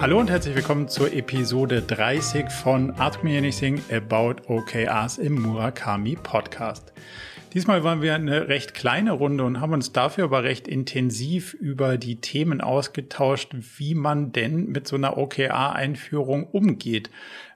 Hallo und herzlich willkommen zur Episode 30 von Ask Me Anything About OKRs im Murakami Podcast. Diesmal waren wir eine recht kleine Runde und haben uns dafür aber recht intensiv über die Themen ausgetauscht, wie man denn mit so einer OKR-Einführung umgeht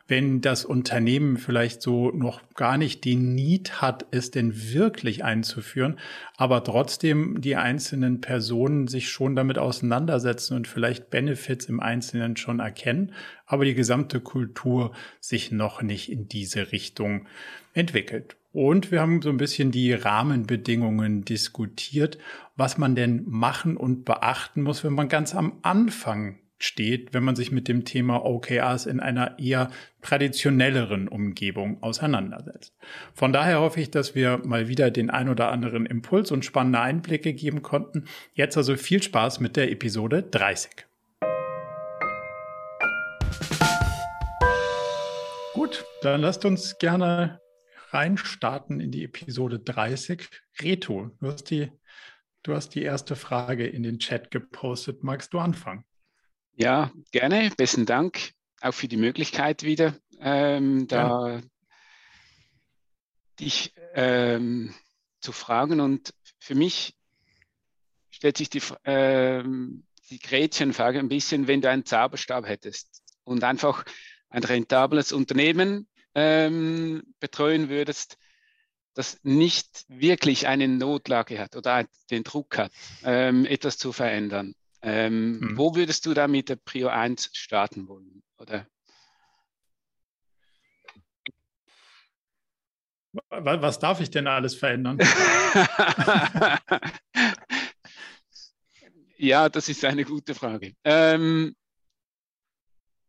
wenn das Unternehmen vielleicht so noch gar nicht den Need hat, es denn wirklich einzuführen, aber trotzdem die einzelnen Personen sich schon damit auseinandersetzen und vielleicht Benefits im Einzelnen schon erkennen, aber die gesamte Kultur sich noch nicht in diese Richtung entwickelt. Und wir haben so ein bisschen die Rahmenbedingungen diskutiert, was man denn machen und beachten muss, wenn man ganz am Anfang steht, wenn man sich mit dem Thema OKRs in einer eher traditionelleren Umgebung auseinandersetzt. Von daher hoffe ich, dass wir mal wieder den ein oder anderen Impuls und spannende Einblicke geben konnten. Jetzt also viel Spaß mit der Episode 30. Gut, dann lasst uns gerne reinstarten in die Episode 30. Reto, du hast die, du hast die erste Frage in den Chat gepostet. Magst du anfangen? Ja, gerne. Besten Dank auch für die Möglichkeit wieder, ähm, da ja. dich ähm, zu fragen. Und für mich stellt sich die, ähm, die Gretchenfrage ein bisschen, wenn du einen Zauberstab hättest und einfach ein rentables Unternehmen ähm, betreuen würdest, das nicht wirklich eine Notlage hat oder den Druck hat, ähm, etwas zu verändern. Ähm, hm. Wo würdest du da mit der Prio 1 starten wollen? Oder? Was darf ich denn alles verändern? ja, das ist eine gute Frage. Ähm,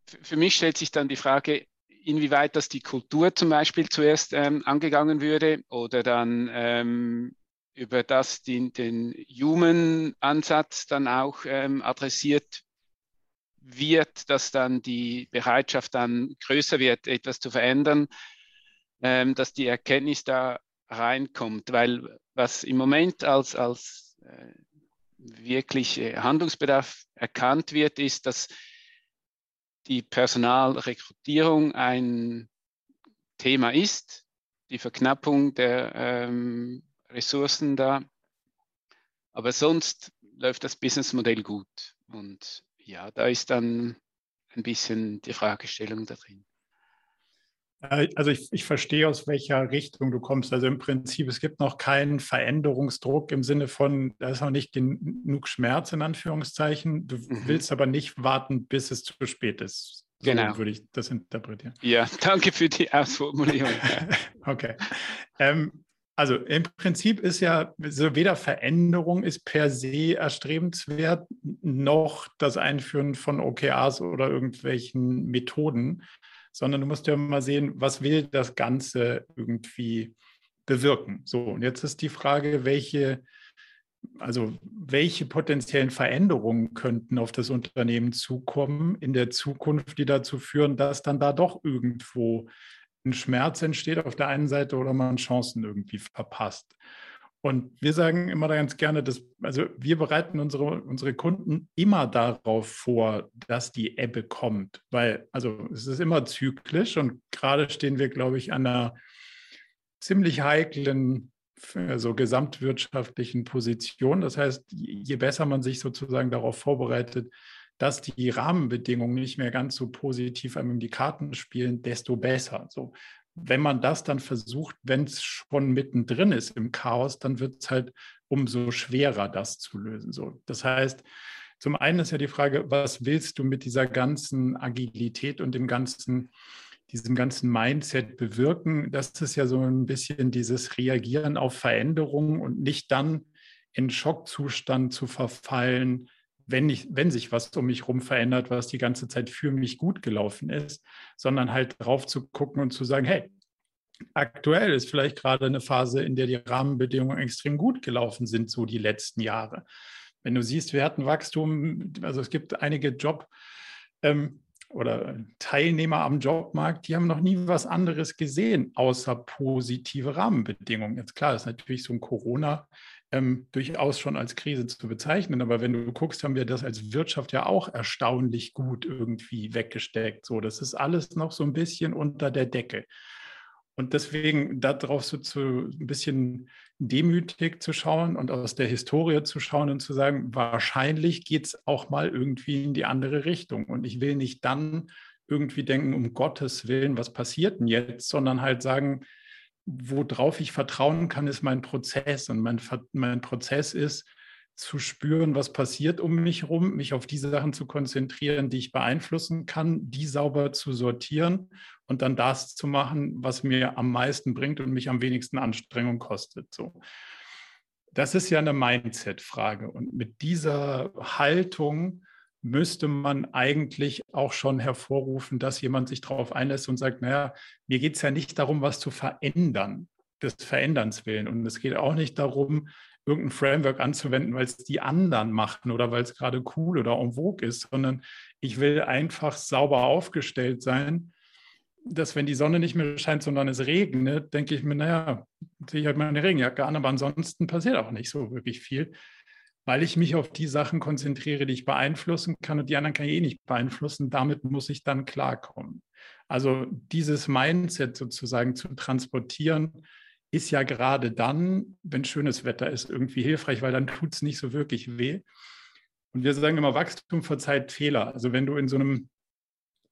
für mich stellt sich dann die Frage, inwieweit das die Kultur zum Beispiel zuerst ähm, angegangen würde oder dann ähm, über das den, den Human-Ansatz dann auch ähm, adressiert wird, dass dann die Bereitschaft dann größer wird, etwas zu verändern, ähm, dass die Erkenntnis da reinkommt, weil was im Moment als, als äh, wirklich äh, Handlungsbedarf erkannt wird, ist, dass die Personalrekrutierung ein Thema ist, die Verknappung der ähm, Ressourcen da. Aber sonst läuft das Businessmodell gut. Und ja, da ist dann ein bisschen die Fragestellung da drin. Also ich, ich, verstehe, aus welcher Richtung du kommst. Also im Prinzip, es gibt noch keinen Veränderungsdruck im Sinne von, da ist noch nicht genug Schmerz in Anführungszeichen. Du mhm. willst aber nicht warten, bis es zu spät ist. So genau. würde ich das interpretieren. Ja, danke für die Ausformulierung. okay. Ähm, also im Prinzip ist ja so weder Veränderung ist per se erstrebenswert, noch das Einführen von OKRs oder irgendwelchen Methoden, sondern du musst ja mal sehen, was will das Ganze irgendwie bewirken. So, und jetzt ist die Frage, welche, also welche potenziellen Veränderungen könnten auf das Unternehmen zukommen in der Zukunft, die dazu führen, dass dann da doch irgendwo ein Schmerz entsteht auf der einen Seite oder man Chancen irgendwie verpasst. Und wir sagen immer ganz gerne, dass, also wir bereiten unsere, unsere Kunden immer darauf vor, dass die Ebbe kommt, weil, also es ist immer zyklisch und gerade stehen wir, glaube ich, an einer ziemlich heiklen, also gesamtwirtschaftlichen Position. Das heißt, je besser man sich sozusagen darauf vorbereitet, dass die Rahmenbedingungen nicht mehr ganz so positiv einem die Karten spielen, desto besser. So, wenn man das dann versucht, wenn es schon mittendrin ist im Chaos, dann wird es halt umso schwerer, das zu lösen. So, das heißt, zum einen ist ja die Frage, was willst du mit dieser ganzen Agilität und dem ganzen, diesem ganzen Mindset bewirken? Das ist ja so ein bisschen dieses Reagieren auf Veränderungen und nicht dann in Schockzustand zu verfallen, wenn, ich, wenn sich was um mich herum verändert, was die ganze Zeit für mich gut gelaufen ist, sondern halt drauf zu gucken und zu sagen, hey, aktuell ist vielleicht gerade eine Phase, in der die Rahmenbedingungen extrem gut gelaufen sind, so die letzten Jahre. Wenn du siehst, wir hatten Wachstum, also es gibt einige Job, ähm, oder Teilnehmer am Jobmarkt, die haben noch nie was anderes gesehen, außer positive Rahmenbedingungen. Jetzt klar, ist natürlich so ein Corona ähm, durchaus schon als Krise zu bezeichnen, aber wenn du guckst, haben wir das als Wirtschaft ja auch erstaunlich gut irgendwie weggesteckt. So, das ist alles noch so ein bisschen unter der Decke. Und deswegen darauf so zu ein bisschen demütig zu schauen und aus der Historie zu schauen und zu sagen, wahrscheinlich geht es auch mal irgendwie in die andere Richtung. Und ich will nicht dann irgendwie denken, um Gottes Willen, was passiert denn jetzt, sondern halt sagen, worauf ich vertrauen kann, ist mein Prozess. Und mein, mein Prozess ist, zu spüren, was passiert um mich herum, mich auf die Sachen zu konzentrieren, die ich beeinflussen kann, die sauber zu sortieren und dann das zu machen, was mir am meisten bringt und mich am wenigsten Anstrengung kostet. So. Das ist ja eine Mindset-Frage. Und mit dieser Haltung müsste man eigentlich auch schon hervorrufen, dass jemand sich darauf einlässt und sagt, naja, mir geht es ja nicht darum, was zu verändern, des Veränderns willen. Und es geht auch nicht darum, irgendein Framework anzuwenden, weil es die anderen machen oder weil es gerade cool oder en vogue ist, sondern ich will einfach sauber aufgestellt sein, dass wenn die Sonne nicht mehr scheint, sondern es regnet, denke ich mir, naja, ziehe ich halt meine Regenjacke an, aber ansonsten passiert auch nicht so wirklich viel, weil ich mich auf die Sachen konzentriere, die ich beeinflussen kann und die anderen kann ich eh nicht beeinflussen. Damit muss ich dann klarkommen. Also dieses Mindset sozusagen zu transportieren, ist ja gerade dann, wenn schönes Wetter ist, irgendwie hilfreich, weil dann tut es nicht so wirklich weh. Und wir sagen immer, Wachstum verzeiht Fehler. Also wenn du in so einem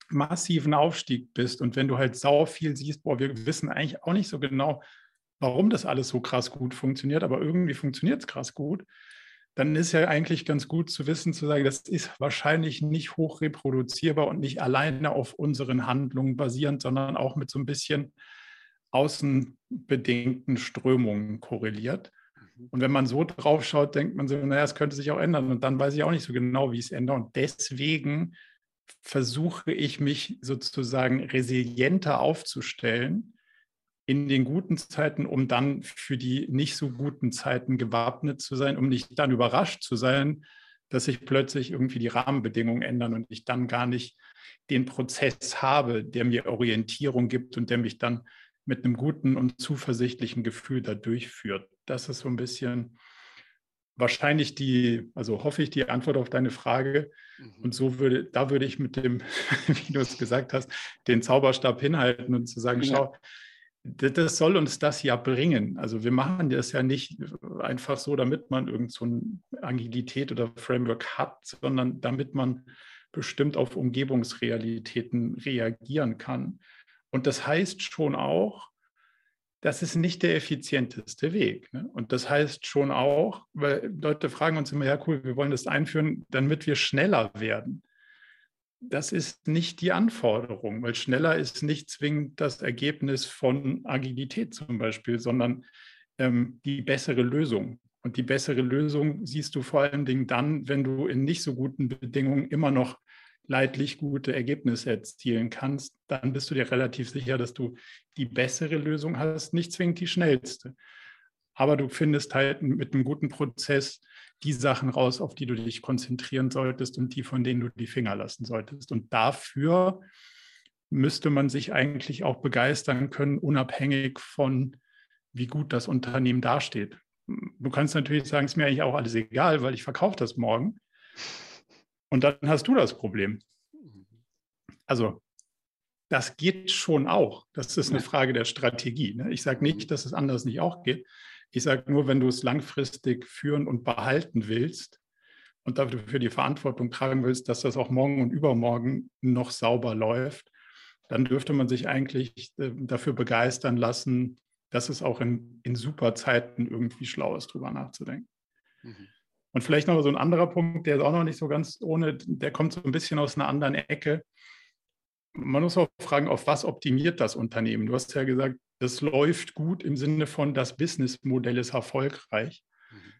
massiven Aufstieg bist und wenn du halt sau viel siehst, boah, wir wissen eigentlich auch nicht so genau, warum das alles so krass gut funktioniert, aber irgendwie funktioniert es krass gut, dann ist ja eigentlich ganz gut zu wissen, zu sagen, das ist wahrscheinlich nicht hoch reproduzierbar und nicht alleine auf unseren Handlungen basierend, sondern auch mit so ein bisschen außenbedingten Strömungen korreliert. Mhm. Und wenn man so drauf schaut, denkt man so, naja, es könnte sich auch ändern. Und dann weiß ich auch nicht so genau, wie es ändert. Und deswegen versuche ich mich sozusagen resilienter aufzustellen in den guten Zeiten, um dann für die nicht so guten Zeiten gewappnet zu sein, um nicht dann überrascht zu sein, dass sich plötzlich irgendwie die Rahmenbedingungen ändern und ich dann gar nicht den Prozess habe, der mir Orientierung gibt und der mich dann mit einem guten und zuversichtlichen Gefühl da durchführt. Das ist so ein bisschen wahrscheinlich die, also hoffe ich, die Antwort auf deine Frage. Mhm. Und so würde, da würde ich mit dem, wie du es gesagt hast, den Zauberstab hinhalten und zu sagen, ja. schau, das soll uns das ja bringen. Also wir machen das ja nicht einfach so, damit man irgend so eine Agilität oder Framework hat, sondern damit man bestimmt auf Umgebungsrealitäten reagieren kann. Und das heißt schon auch, das ist nicht der effizienteste Weg. Ne? Und das heißt schon auch, weil Leute fragen uns immer, ja cool, wir wollen das einführen, damit wir schneller werden. Das ist nicht die Anforderung, weil schneller ist nicht zwingend das Ergebnis von Agilität zum Beispiel, sondern ähm, die bessere Lösung. Und die bessere Lösung siehst du vor allen Dingen dann, wenn du in nicht so guten Bedingungen immer noch leidlich gute Ergebnisse erzielen kannst, dann bist du dir relativ sicher, dass du die bessere Lösung hast, nicht zwingend die schnellste. Aber du findest halt mit einem guten Prozess die Sachen raus, auf die du dich konzentrieren solltest und die, von denen du die Finger lassen solltest. Und dafür müsste man sich eigentlich auch begeistern können, unabhängig von, wie gut das Unternehmen dasteht. Du kannst natürlich sagen, es ist mir eigentlich auch alles egal, weil ich verkaufe das morgen. Und dann hast du das Problem. Also das geht schon auch. Das ist eine Frage der Strategie. Ne? Ich sage nicht, dass es anders nicht auch geht. Ich sage nur, wenn du es langfristig führen und behalten willst und dafür die Verantwortung tragen willst, dass das auch morgen und übermorgen noch sauber läuft, dann dürfte man sich eigentlich äh, dafür begeistern lassen, dass es auch in, in super Zeiten irgendwie schlau ist, drüber nachzudenken. Mhm. Und vielleicht noch so ein anderer Punkt, der ist auch noch nicht so ganz ohne, der kommt so ein bisschen aus einer anderen Ecke. Man muss auch fragen, auf was optimiert das Unternehmen? Du hast ja gesagt, das läuft gut im Sinne von, das Businessmodell ist erfolgreich. Mhm.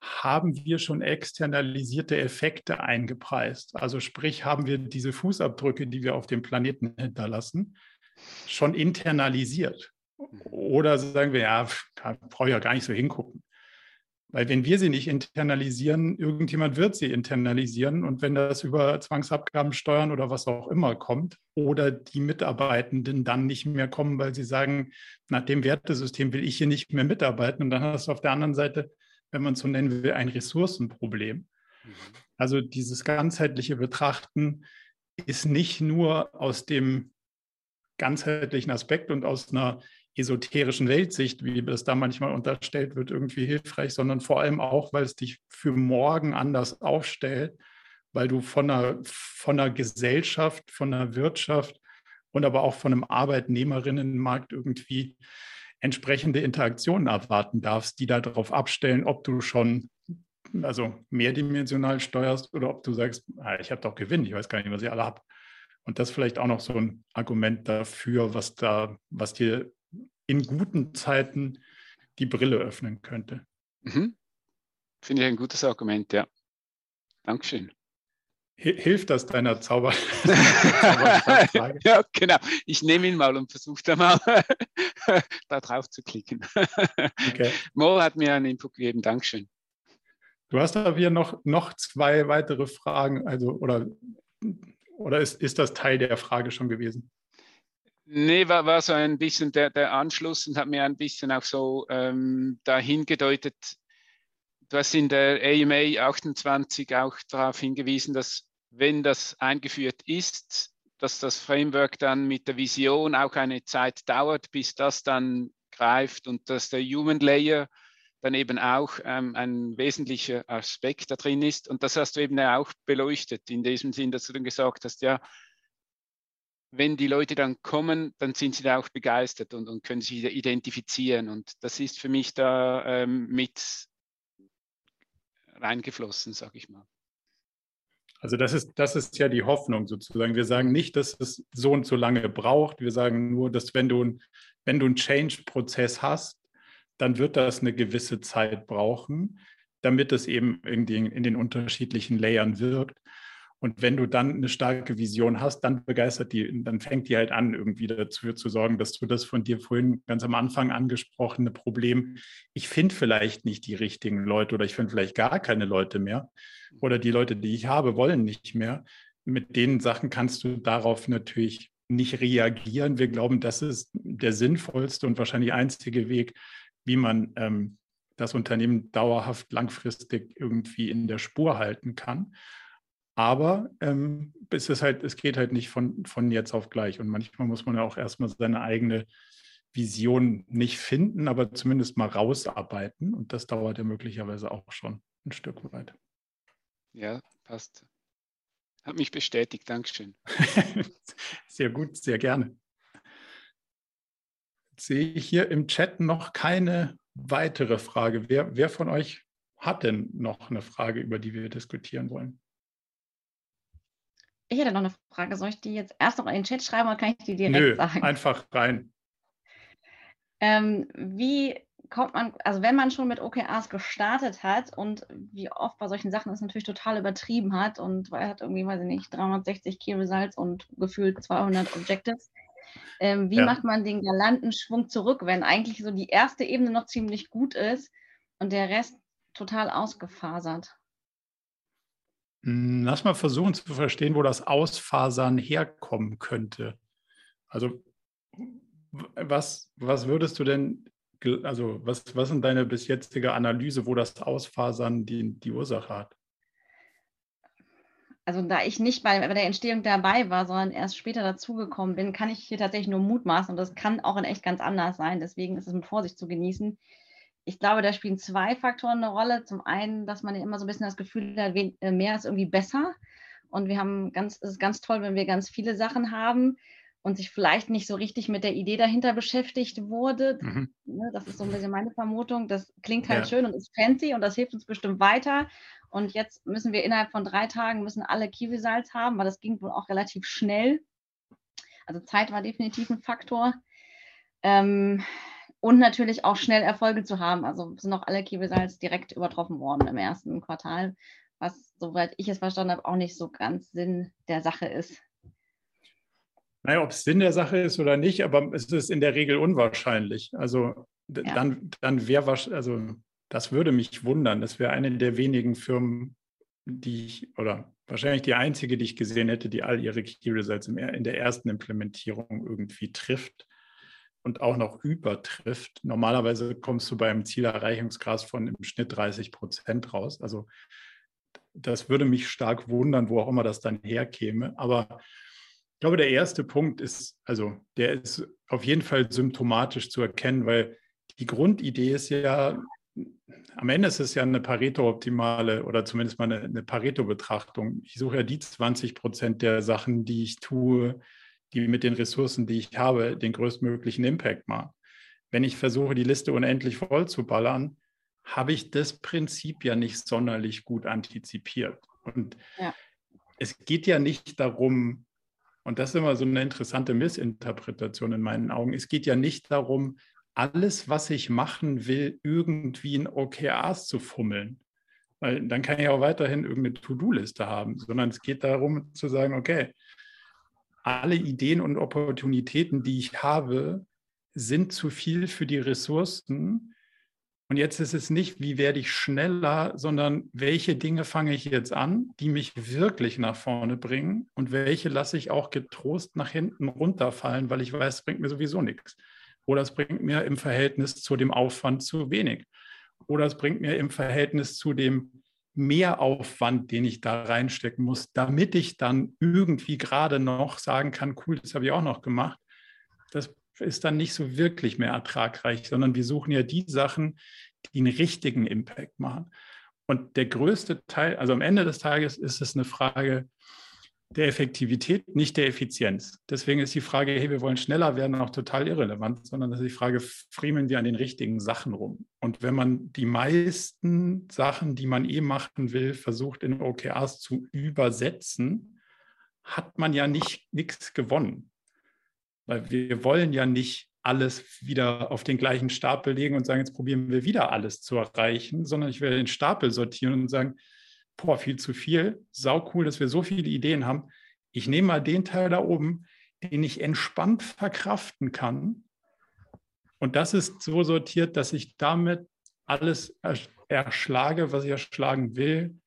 Haben wir schon externalisierte Effekte eingepreist? Also sprich, haben wir diese Fußabdrücke, die wir auf dem Planeten hinterlassen, schon internalisiert? Mhm. Oder sagen wir, ja, da brauche ich ja gar nicht so hingucken. Weil wenn wir sie nicht internalisieren, irgendjemand wird sie internalisieren. Und wenn das über Zwangsabgaben, Steuern oder was auch immer kommt, oder die Mitarbeitenden dann nicht mehr kommen, weil sie sagen, nach dem Wertesystem will ich hier nicht mehr mitarbeiten. Und dann hast du auf der anderen Seite, wenn man es so nennen will, ein Ressourcenproblem. Mhm. Also dieses ganzheitliche Betrachten ist nicht nur aus dem ganzheitlichen Aspekt und aus einer esoterischen Weltsicht, wie das da manchmal unterstellt wird, irgendwie hilfreich, sondern vor allem auch, weil es dich für morgen anders aufstellt, weil du von einer, von einer Gesellschaft, von einer Wirtschaft und aber auch von einem Arbeitnehmerinnenmarkt irgendwie entsprechende Interaktionen erwarten darfst, die darauf abstellen, ob du schon also mehrdimensional steuerst oder ob du sagst, ah, ich habe doch Gewinn, ich weiß gar nicht, was ich alle habe. Und das vielleicht auch noch so ein Argument dafür, was da, was dir in guten Zeiten die Brille öffnen könnte. Mhm. Finde ich ein gutes Argument, ja. Dankeschön. Hilft das deiner Zauber? ja, genau. Ich nehme ihn mal und versuche da mal da drauf zu klicken. Okay. Mo hat mir einen Input gegeben. Dankeschön. Du hast aber hier noch, noch zwei weitere Fragen, also oder, oder ist, ist das Teil der Frage schon gewesen? Nee, war, war so ein bisschen der, der Anschluss und hat mir ein bisschen auch so ähm, dahin gedeutet, du hast in der AMA 28 auch darauf hingewiesen, dass wenn das eingeführt ist, dass das Framework dann mit der Vision auch eine Zeit dauert, bis das dann greift und dass der Human Layer dann eben auch ähm, ein wesentlicher Aspekt da drin ist. Und das hast du eben auch beleuchtet, in diesem Sinn, dass du dann gesagt hast, ja, wenn die Leute dann kommen, dann sind sie da auch begeistert und, und können sich identifizieren. Und das ist für mich da ähm, mit reingeflossen, sage ich mal. Also das ist, das ist ja die Hoffnung sozusagen. Wir sagen nicht, dass es so und so lange braucht. Wir sagen nur, dass wenn du, wenn du einen Change-Prozess hast, dann wird das eine gewisse Zeit brauchen, damit es eben in den, in den unterschiedlichen Layern wirkt. Und wenn du dann eine starke Vision hast, dann begeistert die, dann fängt die halt an, irgendwie dafür zu sorgen, dass du das von dir vorhin ganz am Anfang angesprochene Problem, ich finde vielleicht nicht die richtigen Leute oder ich finde vielleicht gar keine Leute mehr oder die Leute, die ich habe, wollen nicht mehr. Mit den Sachen kannst du darauf natürlich nicht reagieren. Wir glauben, das ist der sinnvollste und wahrscheinlich einzige Weg, wie man ähm, das Unternehmen dauerhaft langfristig irgendwie in der Spur halten kann. Aber ähm, es, ist halt, es geht halt nicht von, von jetzt auf gleich. Und manchmal muss man ja auch erstmal seine eigene Vision nicht finden, aber zumindest mal rausarbeiten. Und das dauert ja möglicherweise auch schon ein Stück weit. Ja, passt. Hat mich bestätigt. Dankeschön. sehr gut, sehr gerne sehe ich hier im Chat noch keine weitere Frage. Wer, wer von euch hat denn noch eine Frage, über die wir diskutieren wollen? Ich hätte noch eine Frage. Soll ich die jetzt erst noch in den Chat schreiben oder kann ich die direkt Nö, sagen? Einfach rein. Ähm, wie kommt man, also wenn man schon mit OKRs gestartet hat und wie oft bei solchen Sachen es natürlich total übertrieben hat und weil er hat irgendwie, weiß ich nicht, 360 Key Results und gefühlt 200 Objectives, ähm, wie ja. macht man den galanten Schwung zurück, wenn eigentlich so die erste Ebene noch ziemlich gut ist und der Rest total ausgefasert? Hm, lass mal versuchen zu verstehen, wo das Ausfasern herkommen könnte. Also was, was würdest du denn, also was, was sind deine bis jetzige Analyse, wo das Ausfasern die, die Ursache hat? also da ich nicht bei, bei der Entstehung dabei war, sondern erst später dazugekommen bin, kann ich hier tatsächlich nur mutmaßen und das kann auch in echt ganz anders sein. Deswegen ist es mit Vorsicht zu genießen. Ich glaube, da spielen zwei Faktoren eine Rolle. Zum einen, dass man ja immer so ein bisschen das Gefühl hat, äh, mehr ist irgendwie besser. Und wir haben ganz, es ist ganz toll, wenn wir ganz viele Sachen haben und sich vielleicht nicht so richtig mit der Idee dahinter beschäftigt wurde. Mhm. Ne, das ist so ein bisschen meine Vermutung. Das klingt halt ja. schön und ist fancy und das hilft uns bestimmt weiter. Und jetzt müssen wir innerhalb von drei Tagen müssen alle Kiwisalz haben, weil das ging wohl auch relativ schnell. Also Zeit war definitiv ein Faktor. Ähm, und natürlich auch schnell Erfolge zu haben. Also sind auch alle Kiwisalz direkt übertroffen worden im ersten Quartal, was, soweit ich es verstanden habe, auch nicht so ganz Sinn der Sache ist. Naja, ob es Sinn der Sache ist oder nicht, aber es ist in der Regel unwahrscheinlich. Also ja. dann, dann wäre also das würde mich wundern. Das wäre eine der wenigen Firmen, die ich, oder wahrscheinlich die einzige, die ich gesehen hätte, die all ihre Key Results in der ersten Implementierung irgendwie trifft und auch noch übertrifft. Normalerweise kommst du beim Zielerreichungsgrad von im Schnitt 30 Prozent raus. Also das würde mich stark wundern, wo auch immer das dann herkäme. Aber ich glaube, der erste Punkt ist, also der ist auf jeden Fall symptomatisch zu erkennen, weil die Grundidee ist ja, am Ende ist es ja eine Pareto-optimale oder zumindest mal eine, eine Pareto-Betrachtung. Ich suche ja die 20 Prozent der Sachen, die ich tue, die mit den Ressourcen, die ich habe, den größtmöglichen Impact machen. Wenn ich versuche, die Liste unendlich voll zu ballern, habe ich das Prinzip ja nicht sonderlich gut antizipiert. Und ja. es geht ja nicht darum, und das ist immer so eine interessante Missinterpretation in meinen Augen, es geht ja nicht darum, alles, was ich machen will, irgendwie in OKRs zu fummeln. Weil dann kann ich auch weiterhin irgendeine To-Do-Liste haben, sondern es geht darum zu sagen, okay, alle Ideen und Opportunitäten, die ich habe, sind zu viel für die Ressourcen. Und jetzt ist es nicht, wie werde ich schneller, sondern welche Dinge fange ich jetzt an, die mich wirklich nach vorne bringen und welche lasse ich auch getrost nach hinten runterfallen, weil ich weiß, es bringt mir sowieso nichts. Oder es bringt mir im Verhältnis zu dem Aufwand zu wenig. Oder es bringt mir im Verhältnis zu dem Mehraufwand, den ich da reinstecken muss, damit ich dann irgendwie gerade noch sagen kann, cool, das habe ich auch noch gemacht. Das ist dann nicht so wirklich mehr ertragreich, sondern wir suchen ja die Sachen, die einen richtigen Impact machen. Und der größte Teil, also am Ende des Tages ist es eine Frage der Effektivität, nicht der Effizienz. Deswegen ist die Frage, hey, wir wollen schneller werden, auch total irrelevant, sondern das ist die Frage, friemeln wir an den richtigen Sachen rum? Und wenn man die meisten Sachen, die man eh machen will, versucht in OKRs zu übersetzen, hat man ja nicht nichts gewonnen. Weil wir wollen ja nicht alles wieder auf den gleichen Stapel legen und sagen, jetzt probieren wir wieder alles zu erreichen, sondern ich will den Stapel sortieren und sagen, boah, viel zu viel, sau cool, dass wir so viele Ideen haben. Ich nehme mal den Teil da oben, den ich entspannt verkraften kann. Und das ist so sortiert, dass ich damit alles erschlage, was ich erschlagen will,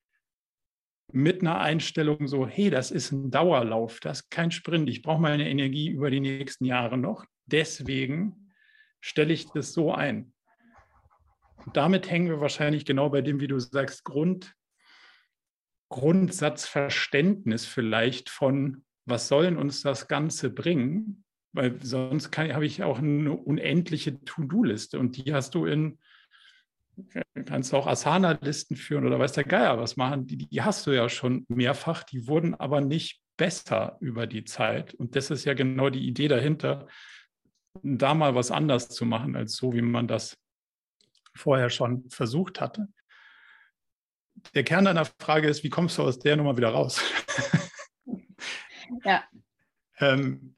mit einer Einstellung so, hey, das ist ein Dauerlauf, das ist kein Sprint, ich brauche meine Energie über die nächsten Jahre noch. Deswegen stelle ich das so ein. Und damit hängen wir wahrscheinlich genau bei dem, wie du sagst, Grund, Grundsatzverständnis vielleicht von, was sollen uns das Ganze bringen? Weil sonst habe ich auch eine unendliche To-Do-Liste und die hast du in, kannst du auch Asana-Listen führen oder weiß der Geier was machen, die, die hast du ja schon mehrfach, die wurden aber nicht besser über die Zeit. Und das ist ja genau die Idee dahinter, da mal was anders zu machen, als so, wie man das vorher schon versucht hatte der Kern deiner Frage ist, wie kommst du aus der Nummer wieder raus? ja. ähm,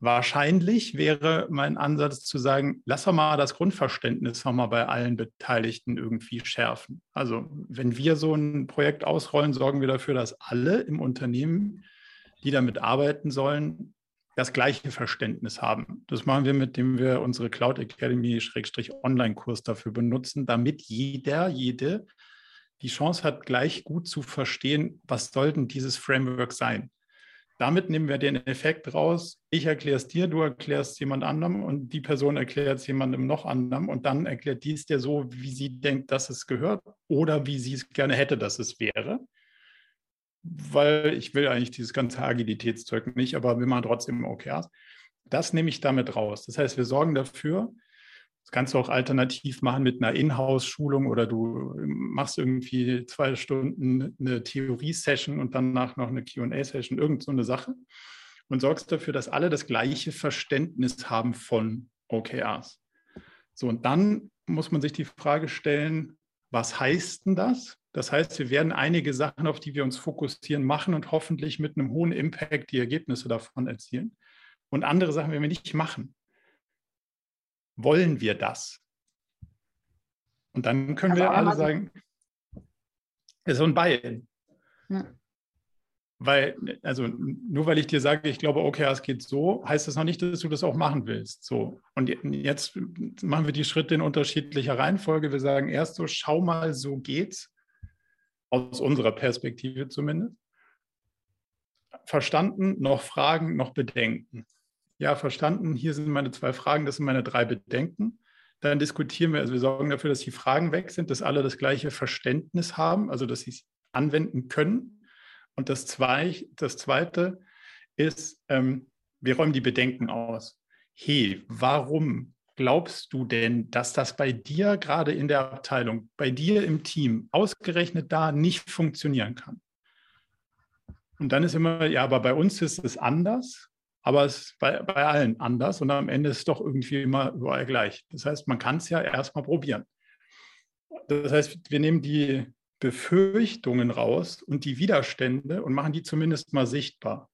wahrscheinlich wäre mein Ansatz zu sagen, lass doch mal das Grundverständnis nochmal bei allen Beteiligten irgendwie schärfen. Also wenn wir so ein Projekt ausrollen, sorgen wir dafür, dass alle im Unternehmen, die damit arbeiten sollen, das gleiche Verständnis haben. Das machen wir, mit dem wir unsere Cloud Academy Online-Kurs dafür benutzen, damit jeder, jede die Chance hat, gleich gut zu verstehen, was soll denn dieses Framework sein. Damit nehmen wir den Effekt raus. Ich erkläre es dir, du erklärst jemand anderem und die Person erklärt es jemandem noch anderem und dann erklärt dies dir so, wie sie denkt, dass es gehört oder wie sie es gerne hätte, dass es wäre. Weil ich will eigentlich dieses ganze Agilitätszeug nicht, aber wir machen trotzdem OKRs. Das nehme ich damit raus. Das heißt, wir sorgen dafür, das kannst du auch alternativ machen mit einer Inhouse-Schulung oder du machst irgendwie zwei Stunden eine Theorie-Session und danach noch eine QA-Session, irgend so eine Sache und sorgst dafür, dass alle das gleiche Verständnis haben von OKRs. So, und dann muss man sich die Frage stellen, was heißt denn das? Das heißt, wir werden einige Sachen, auf die wir uns fokussieren, machen und hoffentlich mit einem hohen Impact die Ergebnisse davon erzielen. Und andere Sachen werden wir nicht machen wollen wir das? Und dann können wir alle sagen, es ist so ein Beil. Ja. weil, also nur weil ich dir sage, ich glaube, okay, es geht so, heißt das noch nicht, dass du das auch machen willst. So. Und jetzt machen wir die Schritte in unterschiedlicher Reihenfolge. Wir sagen erst so, schau mal, so geht's. Aus unserer Perspektive zumindest. Verstanden, noch Fragen, noch Bedenken. Ja, verstanden, hier sind meine zwei Fragen, das sind meine drei Bedenken. Dann diskutieren wir, also wir sorgen dafür, dass die Fragen weg sind, dass alle das gleiche Verständnis haben, also dass sie es anwenden können und das, zwei, das Zweite ist, ähm, wir räumen die Bedenken aus. Hey, warum glaubst du denn, dass das bei dir gerade in der Abteilung, bei dir im Team ausgerechnet da nicht funktionieren kann? Und dann ist immer, ja, aber bei uns ist es anders, aber es ist bei, bei allen anders und am Ende ist es doch irgendwie immer überall gleich. Das heißt, man kann es ja erstmal probieren. Das heißt, wir nehmen die, Befürchtungen raus und die Widerstände und machen die zumindest mal sichtbar.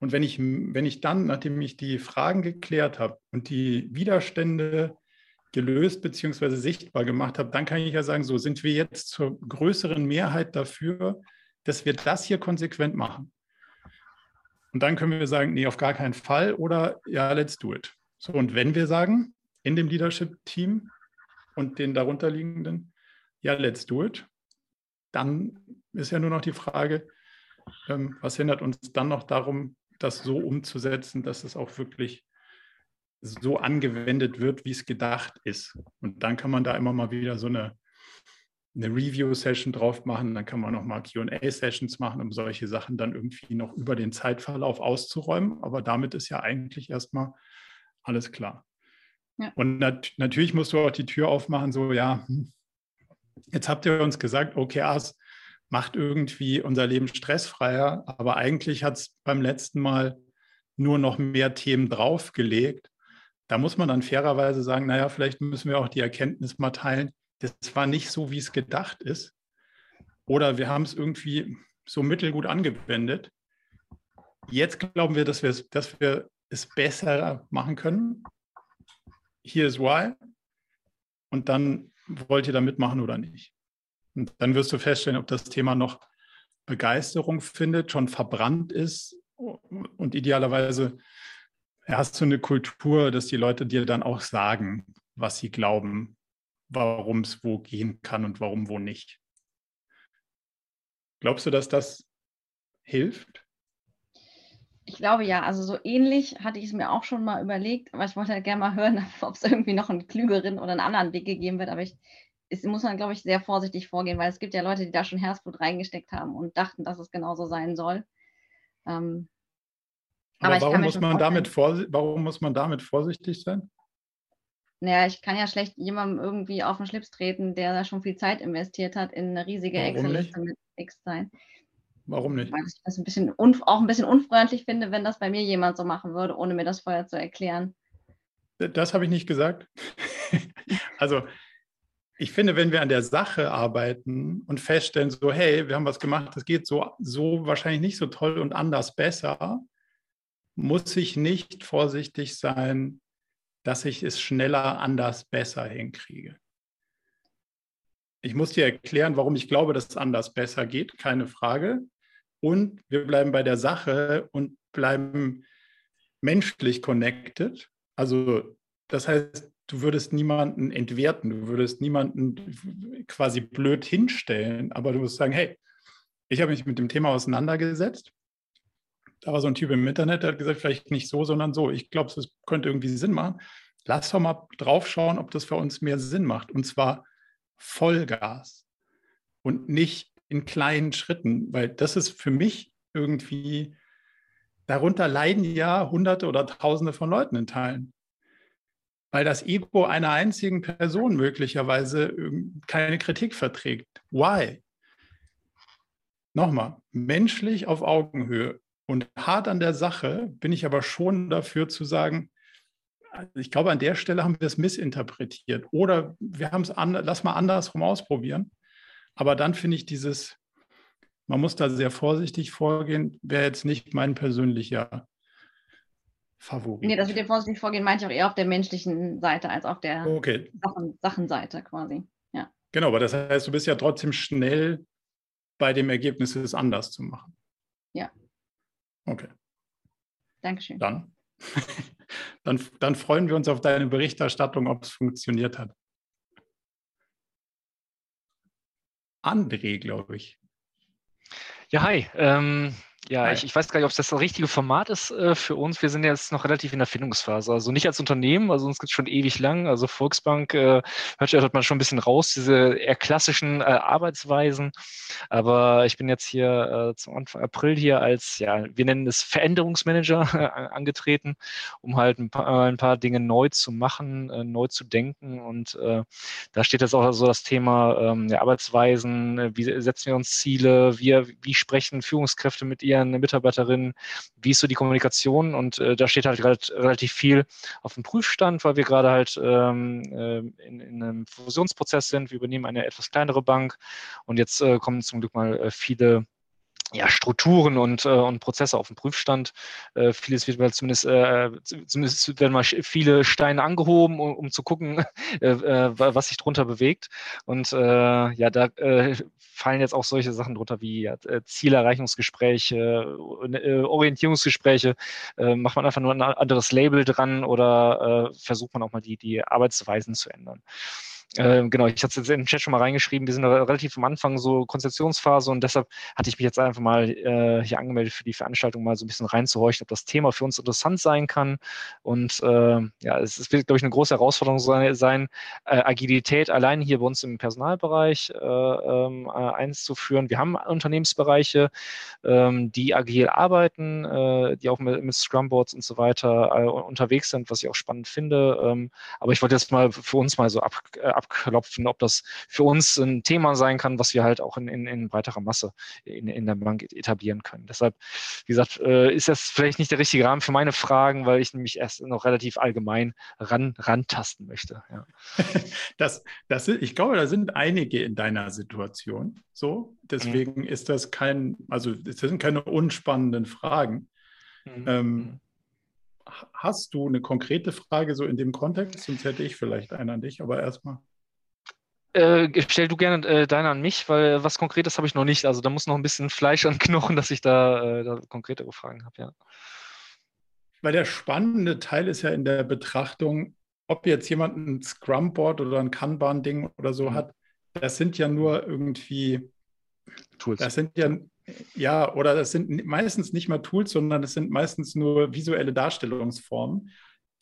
Und wenn ich, wenn ich dann, nachdem ich die Fragen geklärt habe und die Widerstände gelöst bzw. sichtbar gemacht habe, dann kann ich ja sagen, so sind wir jetzt zur größeren Mehrheit dafür, dass wir das hier konsequent machen. Und dann können wir sagen, nee, auf gar keinen Fall oder ja, let's do it. So, und wenn wir sagen, in dem Leadership-Team und den darunterliegenden, ja, let's do it, dann ist ja nur noch die Frage, ähm, was hindert uns dann noch darum, das so umzusetzen, dass es auch wirklich so angewendet wird, wie es gedacht ist. Und dann kann man da immer mal wieder so eine, eine Review-Session drauf machen, dann kann man noch mal QA-Sessions machen, um solche Sachen dann irgendwie noch über den Zeitverlauf auszuräumen. Aber damit ist ja eigentlich erstmal alles klar. Ja. Und nat natürlich musst du auch die Tür aufmachen, so, ja, hm, Jetzt habt ihr uns gesagt, OKRs macht irgendwie unser Leben stressfreier, aber eigentlich hat es beim letzten Mal nur noch mehr Themen draufgelegt. Da muss man dann fairerweise sagen, naja, vielleicht müssen wir auch die Erkenntnis mal teilen, das war nicht so, wie es gedacht ist. Oder wir haben es irgendwie so mittelgut angewendet. Jetzt glauben wir, dass wir, es, dass wir es besser machen können. Hier ist why. Und dann wollt ihr da mitmachen oder nicht? Und dann wirst du feststellen, ob das Thema noch Begeisterung findet, schon verbrannt ist und idealerweise hast du eine Kultur, dass die Leute dir dann auch sagen, was sie glauben, warum es wo gehen kann und warum wo nicht. Glaubst du, dass das hilft? Ich glaube ja, also so ähnlich hatte ich es mir auch schon mal überlegt, aber ich wollte ja gerne mal hören, ob es irgendwie noch einen klügeren oder einen anderen Weg gegeben wird. Aber ich, es muss man, glaube ich, sehr vorsichtig vorgehen, weil es gibt ja Leute, die da schon Herzblut reingesteckt haben und dachten, dass es genauso sein soll. Ähm, aber, aber warum, muss man damit warum muss man damit vorsichtig sein? Naja, ich kann ja schlecht jemandem irgendwie auf den Schlips treten, der da schon viel Zeit investiert hat, in eine riesige Excel-Liste mit X sein. Warum nicht? Weil ich das ein bisschen auch ein bisschen unfreundlich finde, wenn das bei mir jemand so machen würde, ohne mir das vorher zu erklären. Das habe ich nicht gesagt. also ich finde, wenn wir an der Sache arbeiten und feststellen, so, hey, wir haben was gemacht, das geht so, so wahrscheinlich nicht so toll und anders besser, muss ich nicht vorsichtig sein, dass ich es schneller, anders, besser hinkriege. Ich muss dir erklären, warum ich glaube, dass es anders besser geht, keine Frage und wir bleiben bei der Sache und bleiben menschlich connected. Also das heißt, du würdest niemanden entwerten, du würdest niemanden quasi blöd hinstellen, aber du wirst sagen, hey, ich habe mich mit dem Thema auseinandergesetzt. Da war so ein Typ im Internet, der hat gesagt, vielleicht nicht so, sondern so. Ich glaube, es könnte irgendwie Sinn machen. Lass doch mal drauf schauen, ob das für uns mehr Sinn macht. Und zwar Vollgas und nicht in kleinen Schritten, weil das ist für mich irgendwie, darunter leiden ja Hunderte oder Tausende von Leuten in Teilen. Weil das Ego einer einzigen Person möglicherweise keine Kritik verträgt. Why? Nochmal, menschlich auf Augenhöhe und hart an der Sache bin ich aber schon dafür zu sagen, ich glaube, an der Stelle haben wir es missinterpretiert oder wir haben es, an, lass mal andersrum ausprobieren. Aber dann finde ich dieses, man muss da sehr vorsichtig vorgehen, wäre jetzt nicht mein persönlicher Favorit. Nee, das mit dem vorsichtig vorgehen meinte ich auch eher auf der menschlichen Seite als auf der okay. Sachen, Sachenseite quasi. Ja. Genau, aber das heißt, du bist ja trotzdem schnell bei dem Ergebnis, es anders zu machen. Ja. Okay. Dankeschön. Dann, dann, dann freuen wir uns auf deine Berichterstattung, ob es funktioniert hat. André, glaube ich. Ja, hi. Ähm, ja, ich, ich, weiß gar nicht, ob das, das richtige Format ist äh, für uns. Wir sind jetzt noch relativ in der Findungsphase. Also nicht als Unternehmen, also uns gibt es schon ewig lang. Also Volksbank äh, hört, hört man schon ein bisschen raus, diese eher klassischen äh, Arbeitsweisen. Aber ich bin jetzt hier äh, zum Anfang April hier als, ja, wir nennen es Veränderungsmanager äh, angetreten, um halt ein paar, ein paar Dinge neu zu machen, äh, neu zu denken. Und da steht jetzt auch so das Thema ähm, ja, Arbeitsweisen, wie setzen wir uns Ziele, wir, wie sprechen Führungskräfte mit ihr ihren Mitarbeiterinnen, wie ist so die Kommunikation und äh, da steht halt relativ viel auf dem Prüfstand, weil wir gerade halt ähm, äh, in, in, einem Fusionsprozess sind. Wir übernehmen eine etwas kleinere Bank und jetzt äh, kommen zum Glück mal äh, viele ja, Strukturen und, äh, und Prozesse auf dem Prüfstand. Äh, vieles wird mal zumindest, äh, zumindest werden mal viele Steine angehoben, um, um zu gucken, äh, äh, was sich drunter bewegt. Und äh, ja, da fallen jetzt auch solche Sachen drunter wie ja, Zielerreichungsgespräche, Orientierungsgespräche. macht man einfach nur ein anderes Label dran oder versucht man auch mal die, die Arbeitsweisen zu ändern. Äh, genau, ich hatte es jetzt in den Chat schon mal reingeschrieben, wir sind relativ am Anfang so Konzeptionsphase und deshalb hatte ich mich jetzt einfach mal äh, hier angemeldet für die Veranstaltung, mal so ein bisschen reinzuhorchen, ob das Thema für uns interessant sein kann. Und äh, ja, es, es wird, glaube ich, eine große Herausforderung sein, äh, Agilität allein hier bei uns im Personalbereich äh, ähm, äh, einzuführen. Wir haben Unternehmensbereiche, ähm, die agil arbeiten, die auch mit, mit Scrumboards und so weiter unterwegs sind, was ich auch spannend finde. Ähm, aber ich wollte jetzt mal für uns mal so ab, abklopfen, ob das für uns ein Thema sein kann, was wir halt auch in, in, in breiterer Masse in, in der Bank etablieren können. Deshalb, wie gesagt, äh, ist das vielleicht nicht der richtige Rahmen für meine Fragen, weil ich nämlich erst noch relativ allgemein ran, rantasten möchte. Ja. Das, das, ich glaube, da sind einige in deiner Situation so. Deswegen mhm. ist das kein, also das sind keine unspannenden Fragen. Mhm. Ähm, mhm hast du eine konkrete Frage so in dem Kontext? Sonst hätte ich vielleicht eine an dich, aber erstmal. Äh, stell du gerne äh, deine an mich, weil was Konkretes habe ich noch nicht. Also da muss noch ein bisschen Fleisch an Knochen, dass ich da, äh, da konkretere Fragen habe, ja. Weil der spannende Teil ist ja in der Betrachtung, ob jetzt jemand ein Scrum-Board oder ein Kanban-Ding oder so mhm. hat, das sind ja nur irgendwie Tools. Das sind ja ja, oder das sind meistens nicht mal Tools, sondern es sind meistens nur visuelle Darstellungsformen,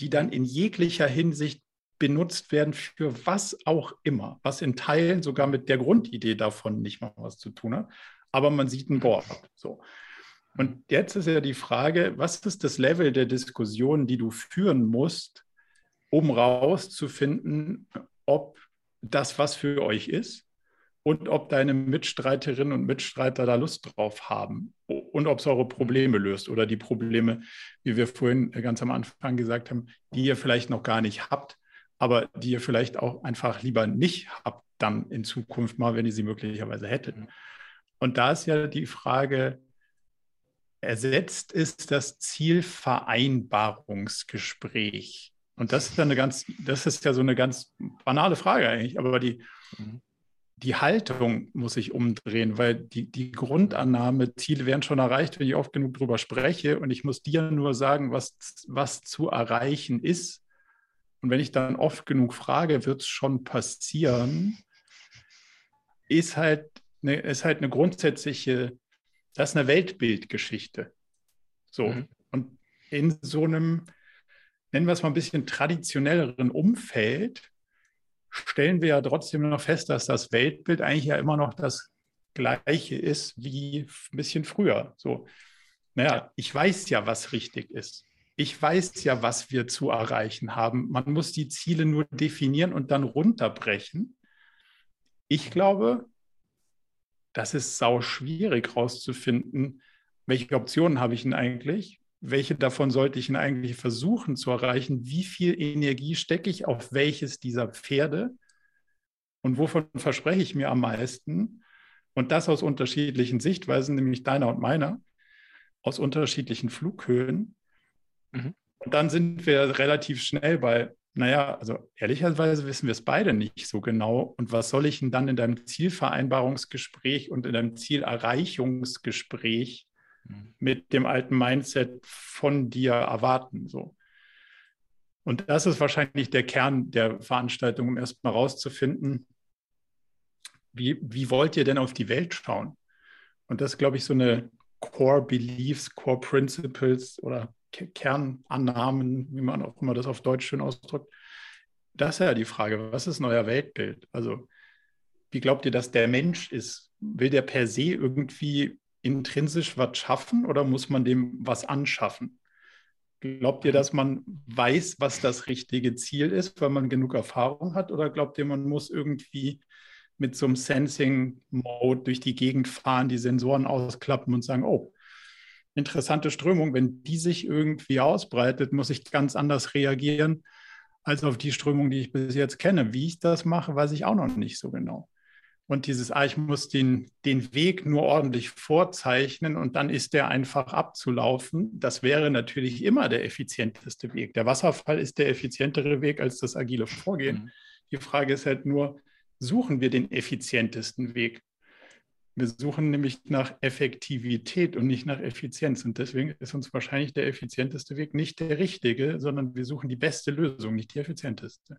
die dann in jeglicher Hinsicht benutzt werden für was auch immer, was in Teilen sogar mit der Grundidee davon nicht mal was zu tun hat. Aber man sieht ein Board. So. Und jetzt ist ja die Frage, was ist das Level der Diskussion, die du führen musst, um rauszufinden, ob das was für euch ist und ob deine Mitstreiterinnen und Mitstreiter da Lust drauf haben und ob es eure Probleme löst oder die Probleme, wie wir vorhin ganz am Anfang gesagt haben, die ihr vielleicht noch gar nicht habt, aber die ihr vielleicht auch einfach lieber nicht habt, dann in Zukunft mal, wenn ihr sie möglicherweise hättet. Und da ist ja die Frage, ersetzt ist das Zielvereinbarungsgespräch. Und das ist ja eine ganz, das ist ja so eine ganz banale Frage eigentlich, aber die, mhm die Haltung muss sich umdrehen, weil die, die Grundannahme, Ziele werden schon erreicht, wenn ich oft genug darüber spreche und ich muss dir nur sagen, was, was zu erreichen ist. Und wenn ich dann oft genug frage, wird es schon passieren, ist halt, eine, ist halt eine grundsätzliche, das ist eine Weltbildgeschichte. So. Mhm. Und in so einem, nennen wir es mal ein bisschen traditionelleren Umfeld, stellen wir ja trotzdem noch fest, dass das Weltbild eigentlich ja immer noch das gleiche ist wie ein bisschen früher. So, naja, ja. ich weiß ja, was richtig ist. Ich weiß ja, was wir zu erreichen haben. Man muss die Ziele nur definieren und dann runterbrechen. Ich glaube, das ist sau schwierig herauszufinden, welche Optionen habe ich denn eigentlich? welche davon sollte ich denn eigentlich versuchen zu erreichen? Wie viel Energie stecke ich auf welches dieser Pferde? Und wovon verspreche ich mir am meisten? Und das aus unterschiedlichen Sichtweisen, nämlich deiner und meiner, aus unterschiedlichen Flughöhen. Mhm. Und dann sind wir relativ schnell bei, naja, also ehrlicherweise wissen wir es beide nicht so genau. Und was soll ich denn dann in deinem Zielvereinbarungsgespräch und in deinem Zielerreichungsgespräch mhm. mit dem alten Mindset von dir erwarten. So. Und das ist wahrscheinlich der Kern der Veranstaltung, um erstmal rauszufinden, wie, wie wollt ihr denn auf die Welt schauen? Und das ist, glaube ich, so eine Core Beliefs, Core Principles oder Kernannahmen, wie man auch immer das auf Deutsch schön ausdrückt. Das ist ja die Frage, was ist euer Weltbild? Also, wie glaubt ihr, dass der Mensch ist? Will der per se irgendwie intrinsisch was schaffen oder muss man dem was anschaffen? Glaubt ihr, dass man weiß, was das richtige Ziel ist, weil man genug Erfahrung hat? Oder glaubt ihr, man muss irgendwie mit so einem Sensing-Mode durch die Gegend fahren, die Sensoren ausklappen und sagen, oh, interessante Strömung, wenn die sich irgendwie ausbreitet, muss ich ganz anders reagieren als auf die Strömung, die ich bis jetzt kenne. Wie ich das mache, weiß ich auch noch nicht so genau. Und dieses, ah, ich muss den, den Weg nur ordentlich vorzeichnen und dann ist der einfach abzulaufen, das wäre natürlich immer der effizienteste Weg. Der Wasserfall ist der effizientere Weg als das agile Vorgehen. Mhm. Die Frage ist halt nur, suchen wir den effizientesten Weg. Wir suchen nämlich nach Effektivität und nicht nach Effizienz. Und deswegen ist uns wahrscheinlich der effizienteste Weg nicht der richtige, sondern wir suchen die beste Lösung, nicht die effizienteste.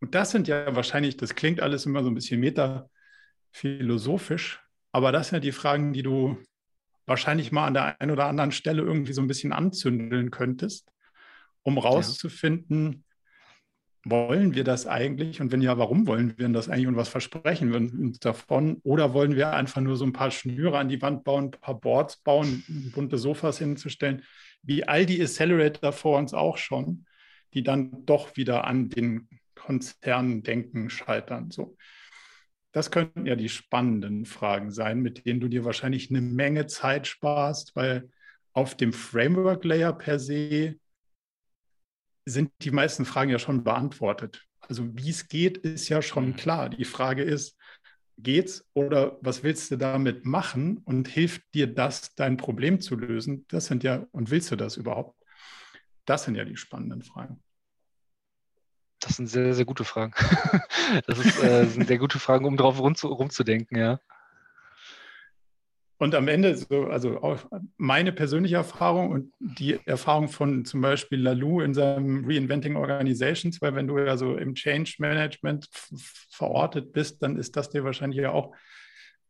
Und das sind ja wahrscheinlich, das klingt alles immer so ein bisschen metaphilosophisch, aber das sind ja die Fragen, die du wahrscheinlich mal an der einen oder anderen Stelle irgendwie so ein bisschen anzündeln könntest, um rauszufinden, wollen wir das eigentlich? Und wenn ja, warum wollen wir das eigentlich und was versprechen wir uns davon? Oder wollen wir einfach nur so ein paar Schnüre an die Wand bauen, ein paar Boards bauen, bunte Sofas hinzustellen, wie all die Accelerator vor uns auch schon, die dann doch wieder an den Konzerndenken scheitern. So. Das könnten ja die spannenden Fragen sein, mit denen du dir wahrscheinlich eine Menge Zeit sparst, weil auf dem Framework-Layer per se sind die meisten Fragen ja schon beantwortet. Also wie es geht, ist ja schon mhm. klar. Die Frage ist, geht's oder was willst du damit machen und hilft dir das, dein Problem zu lösen? Das sind ja, und willst du das überhaupt? Das sind ja die spannenden Fragen. Das sind sehr, sehr gute Fragen. Das ist, äh, sind sehr gute Fragen, um drauf rumzudenken, ja. Und am Ende, so, also auch meine persönliche Erfahrung und die Erfahrung von zum Beispiel Lalou in seinem Reinventing Organizations, weil wenn du ja so im Change Management verortet bist, dann ist das dir wahrscheinlich ja auch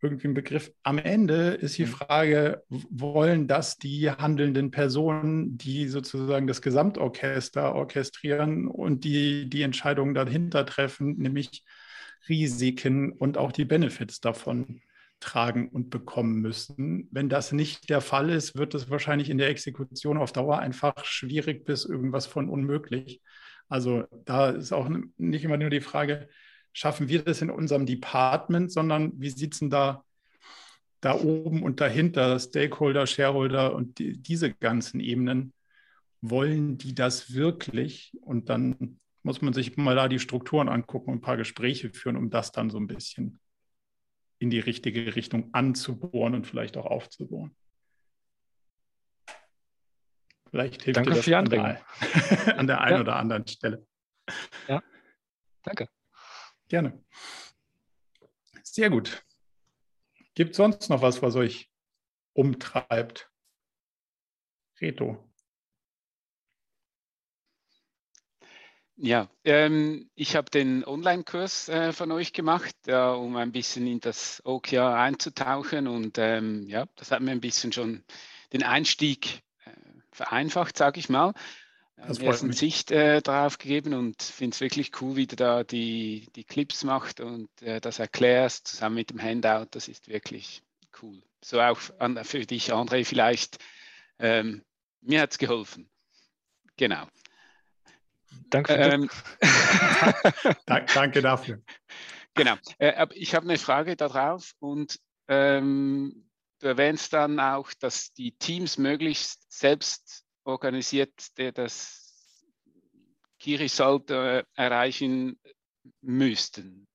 irgendwie ein Begriff. Am Ende ist die mhm. Frage, wollen das die handelnden Personen, die sozusagen das Gesamtorchester orchestrieren und die die Entscheidungen dahinter treffen, nämlich Risiken und auch die Benefits davon tragen und bekommen müssen. Wenn das nicht der Fall ist, wird es wahrscheinlich in der Exekution auf Dauer einfach schwierig bis irgendwas von unmöglich. Also da ist auch nicht immer nur die Frage, schaffen wir das in unserem Department, sondern wie sieht es denn da, da oben und dahinter, Stakeholder, Shareholder und die, diese ganzen Ebenen, wollen die das wirklich? Und dann muss man sich mal da die Strukturen angucken und ein paar Gespräche führen, um das dann so ein bisschen in die richtige Richtung anzubohren und vielleicht auch aufzubohren. Vielleicht hilft danke dir das für die an der, an der einen ja. oder anderen Stelle. Ja, danke. Gerne. Sehr gut. Gibt es sonst noch was, was euch umtreibt? Reto. Ja, ähm, ich habe den Online-Kurs äh, von euch gemacht, ja, um ein bisschen in das OKR einzutauchen. Und ähm, ja, das hat mir ein bisschen schon den Einstieg äh, vereinfacht, sage ich mal. Das ersten Sicht äh, drauf gegeben und finde es wirklich cool, wie du da die, die Clips macht und äh, das erklärst, zusammen mit dem Handout. Das ist wirklich cool. So auch an, für dich, André, vielleicht. Ähm, mir hat es geholfen. Genau. Danke, ähm, danke dafür. Genau. Äh, ich habe eine Frage darauf und ähm, du erwähnst dann auch, dass die Teams möglichst selbst organisiert das Key Result äh, erreichen müssten.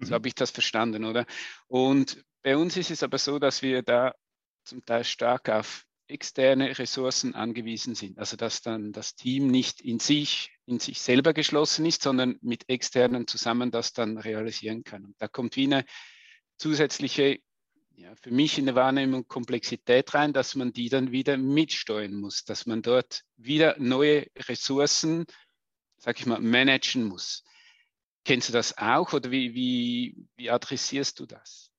So mhm. habe ich das verstanden, oder? Und bei uns ist es aber so, dass wir da zum Teil stark auf externe Ressourcen angewiesen sind. Also dass dann das Team nicht in sich, in sich selber geschlossen ist, sondern mit externen zusammen das dann realisieren kann. Und da kommt wie eine zusätzliche ja, für mich in der Wahrnehmung Komplexität rein, dass man die dann wieder mitsteuern muss, dass man dort wieder neue Ressourcen, sag ich mal, managen muss. Kennst du das auch oder wie, wie, wie adressierst du das?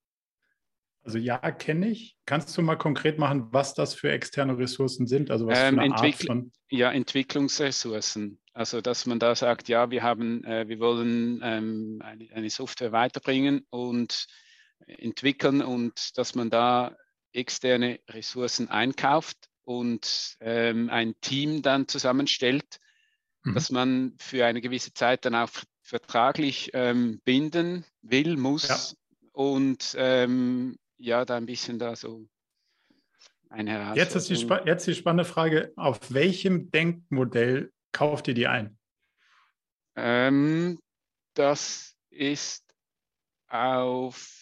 Also ja, kenne ich. Kannst du mal konkret machen, was das für externe Ressourcen sind? Also was ähm, für eine Entwickl Art von ja, Entwicklungsressourcen. Also dass man da sagt, ja, wir haben, äh, wir wollen ähm, eine, eine, Software weiterbringen und entwickeln und dass man da externe Ressourcen einkauft und ähm, ein Team dann zusammenstellt, mhm. dass man für eine gewisse Zeit dann auch vertraglich ähm, binden will, muss ja. und ähm, ja, da ein bisschen da so eine Herausforderung. Jetzt ist die, jetzt die spannende Frage, auf welchem Denkmodell kauft ihr die ein? Ähm, das ist auf.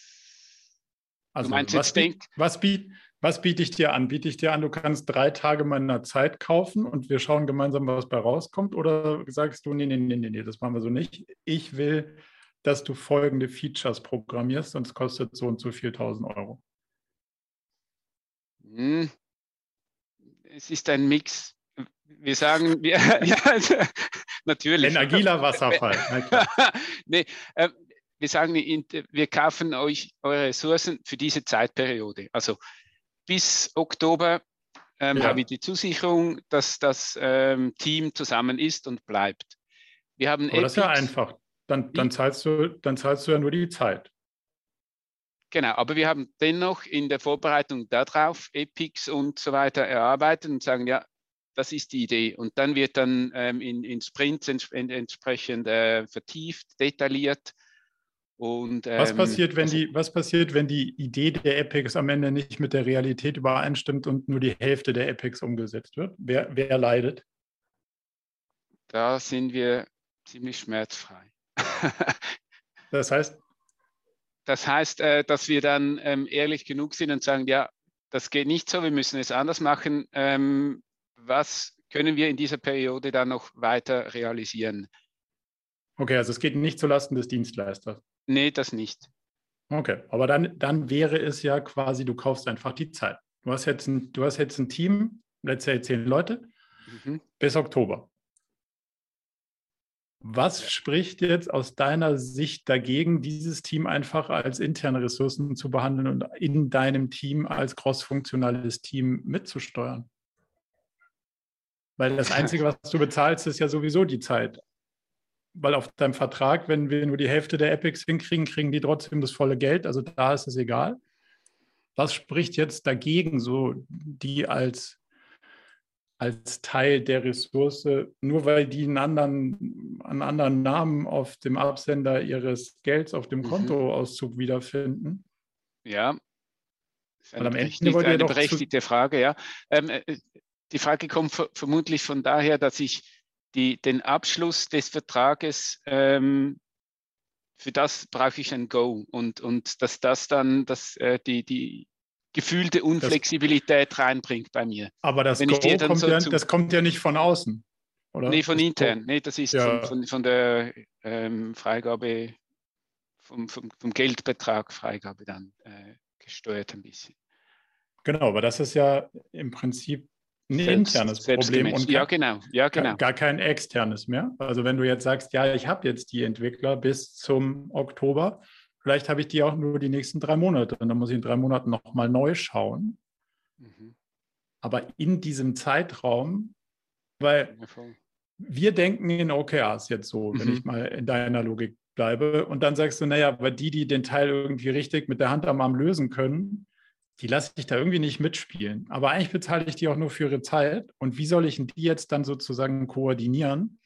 Also, was, biet, was, biet, was biete ich dir an? Biete ich dir an, du kannst drei Tage meiner Zeit kaufen und wir schauen gemeinsam, was bei rauskommt? Oder sagst du, nee, nee, nee, nee, das machen wir so nicht. Ich will, dass du folgende Features programmierst es kostet so und so viel tausend Euro. Hm. Es ist ein Mix. Wir sagen, wir, ja, natürlich. Ein agiler Wasserfall. nee, äh, wir sagen, wir kaufen euch eure Ressourcen für diese Zeitperiode. Also bis Oktober ähm, ja. haben wir die Zusicherung, dass das ähm, Team zusammen ist und bleibt. Wir haben Aber das ist ja einfach. Dann, dann, zahlst du, dann zahlst du ja nur die Zeit. Genau, aber wir haben dennoch in der Vorbereitung darauf Epics und so weiter erarbeitet und sagen, ja, das ist die Idee. Und dann wird dann ähm, in, in Sprints ents entsprechend äh, vertieft, detailliert. Und, ähm, was, passiert, wenn also, die, was passiert, wenn die Idee der Epics am Ende nicht mit der Realität übereinstimmt und nur die Hälfte der Epics umgesetzt wird? Wer, wer leidet? Da sind wir ziemlich schmerzfrei. das heißt? Das heißt, äh, dass wir dann ähm, ehrlich genug sind und sagen, ja, das geht nicht so, wir müssen es anders machen. Ähm, was können wir in dieser Periode dann noch weiter realisieren? Okay, also es geht nicht zulasten des Dienstleisters. Nee, das nicht. Okay, aber dann, dann wäre es ja quasi, du kaufst einfach die Zeit. Du hast jetzt ein, du hast jetzt ein Team, let's say zehn Leute, mhm. bis Oktober. Was spricht jetzt aus deiner Sicht dagegen, dieses Team einfach als interne Ressourcen zu behandeln und in deinem Team als crossfunktionales Team mitzusteuern? Weil das Einzige, was du bezahlst, ist ja sowieso die Zeit weil auf deinem Vertrag, wenn wir nur die Hälfte der Epics hinkriegen, kriegen die trotzdem das volle Geld. Also da ist es egal. Was spricht jetzt dagegen, so die als, als Teil der Ressource, nur weil die einen anderen, einen anderen Namen auf dem Absender ihres Gelds auf dem mhm. Kontoauszug wiederfinden? Ja. Das ist eine, berechtigte, eine berechtigte Frage, ja. Ähm, äh, die Frage kommt vermutlich von daher, dass ich die, den Abschluss des Vertrages, ähm, für das brauche ich ein Go und, und dass das dann das, äh, die, die gefühlte Unflexibilität das, reinbringt bei mir. Aber das Go kommt, so ja, das kommt ja nicht von außen, oder? Nee, von das intern. Nee, das ist ja. von, von, von, der ähm, Freigabe, vom, vom, vom, Geldbetrag Freigabe dann äh, gesteuert ein bisschen. Genau, aber das ist ja im Prinzip ein selbst, internes Problem und ja, genau. ja, genau. gar kein externes mehr. Also wenn du jetzt sagst, ja, ich habe jetzt die Entwickler bis zum Oktober, vielleicht habe ich die auch nur die nächsten drei Monate und dann muss ich in drei Monaten nochmal neu schauen. Mhm. Aber in diesem Zeitraum, weil wir denken in OKRs jetzt so, mhm. wenn ich mal in deiner Logik bleibe, und dann sagst du, naja, weil die, die den Teil irgendwie richtig mit der Hand am Arm lösen können, die lasse ich da irgendwie nicht mitspielen. Aber eigentlich bezahle ich die auch nur für ihre Zeit. Und wie soll ich die jetzt dann sozusagen koordinieren?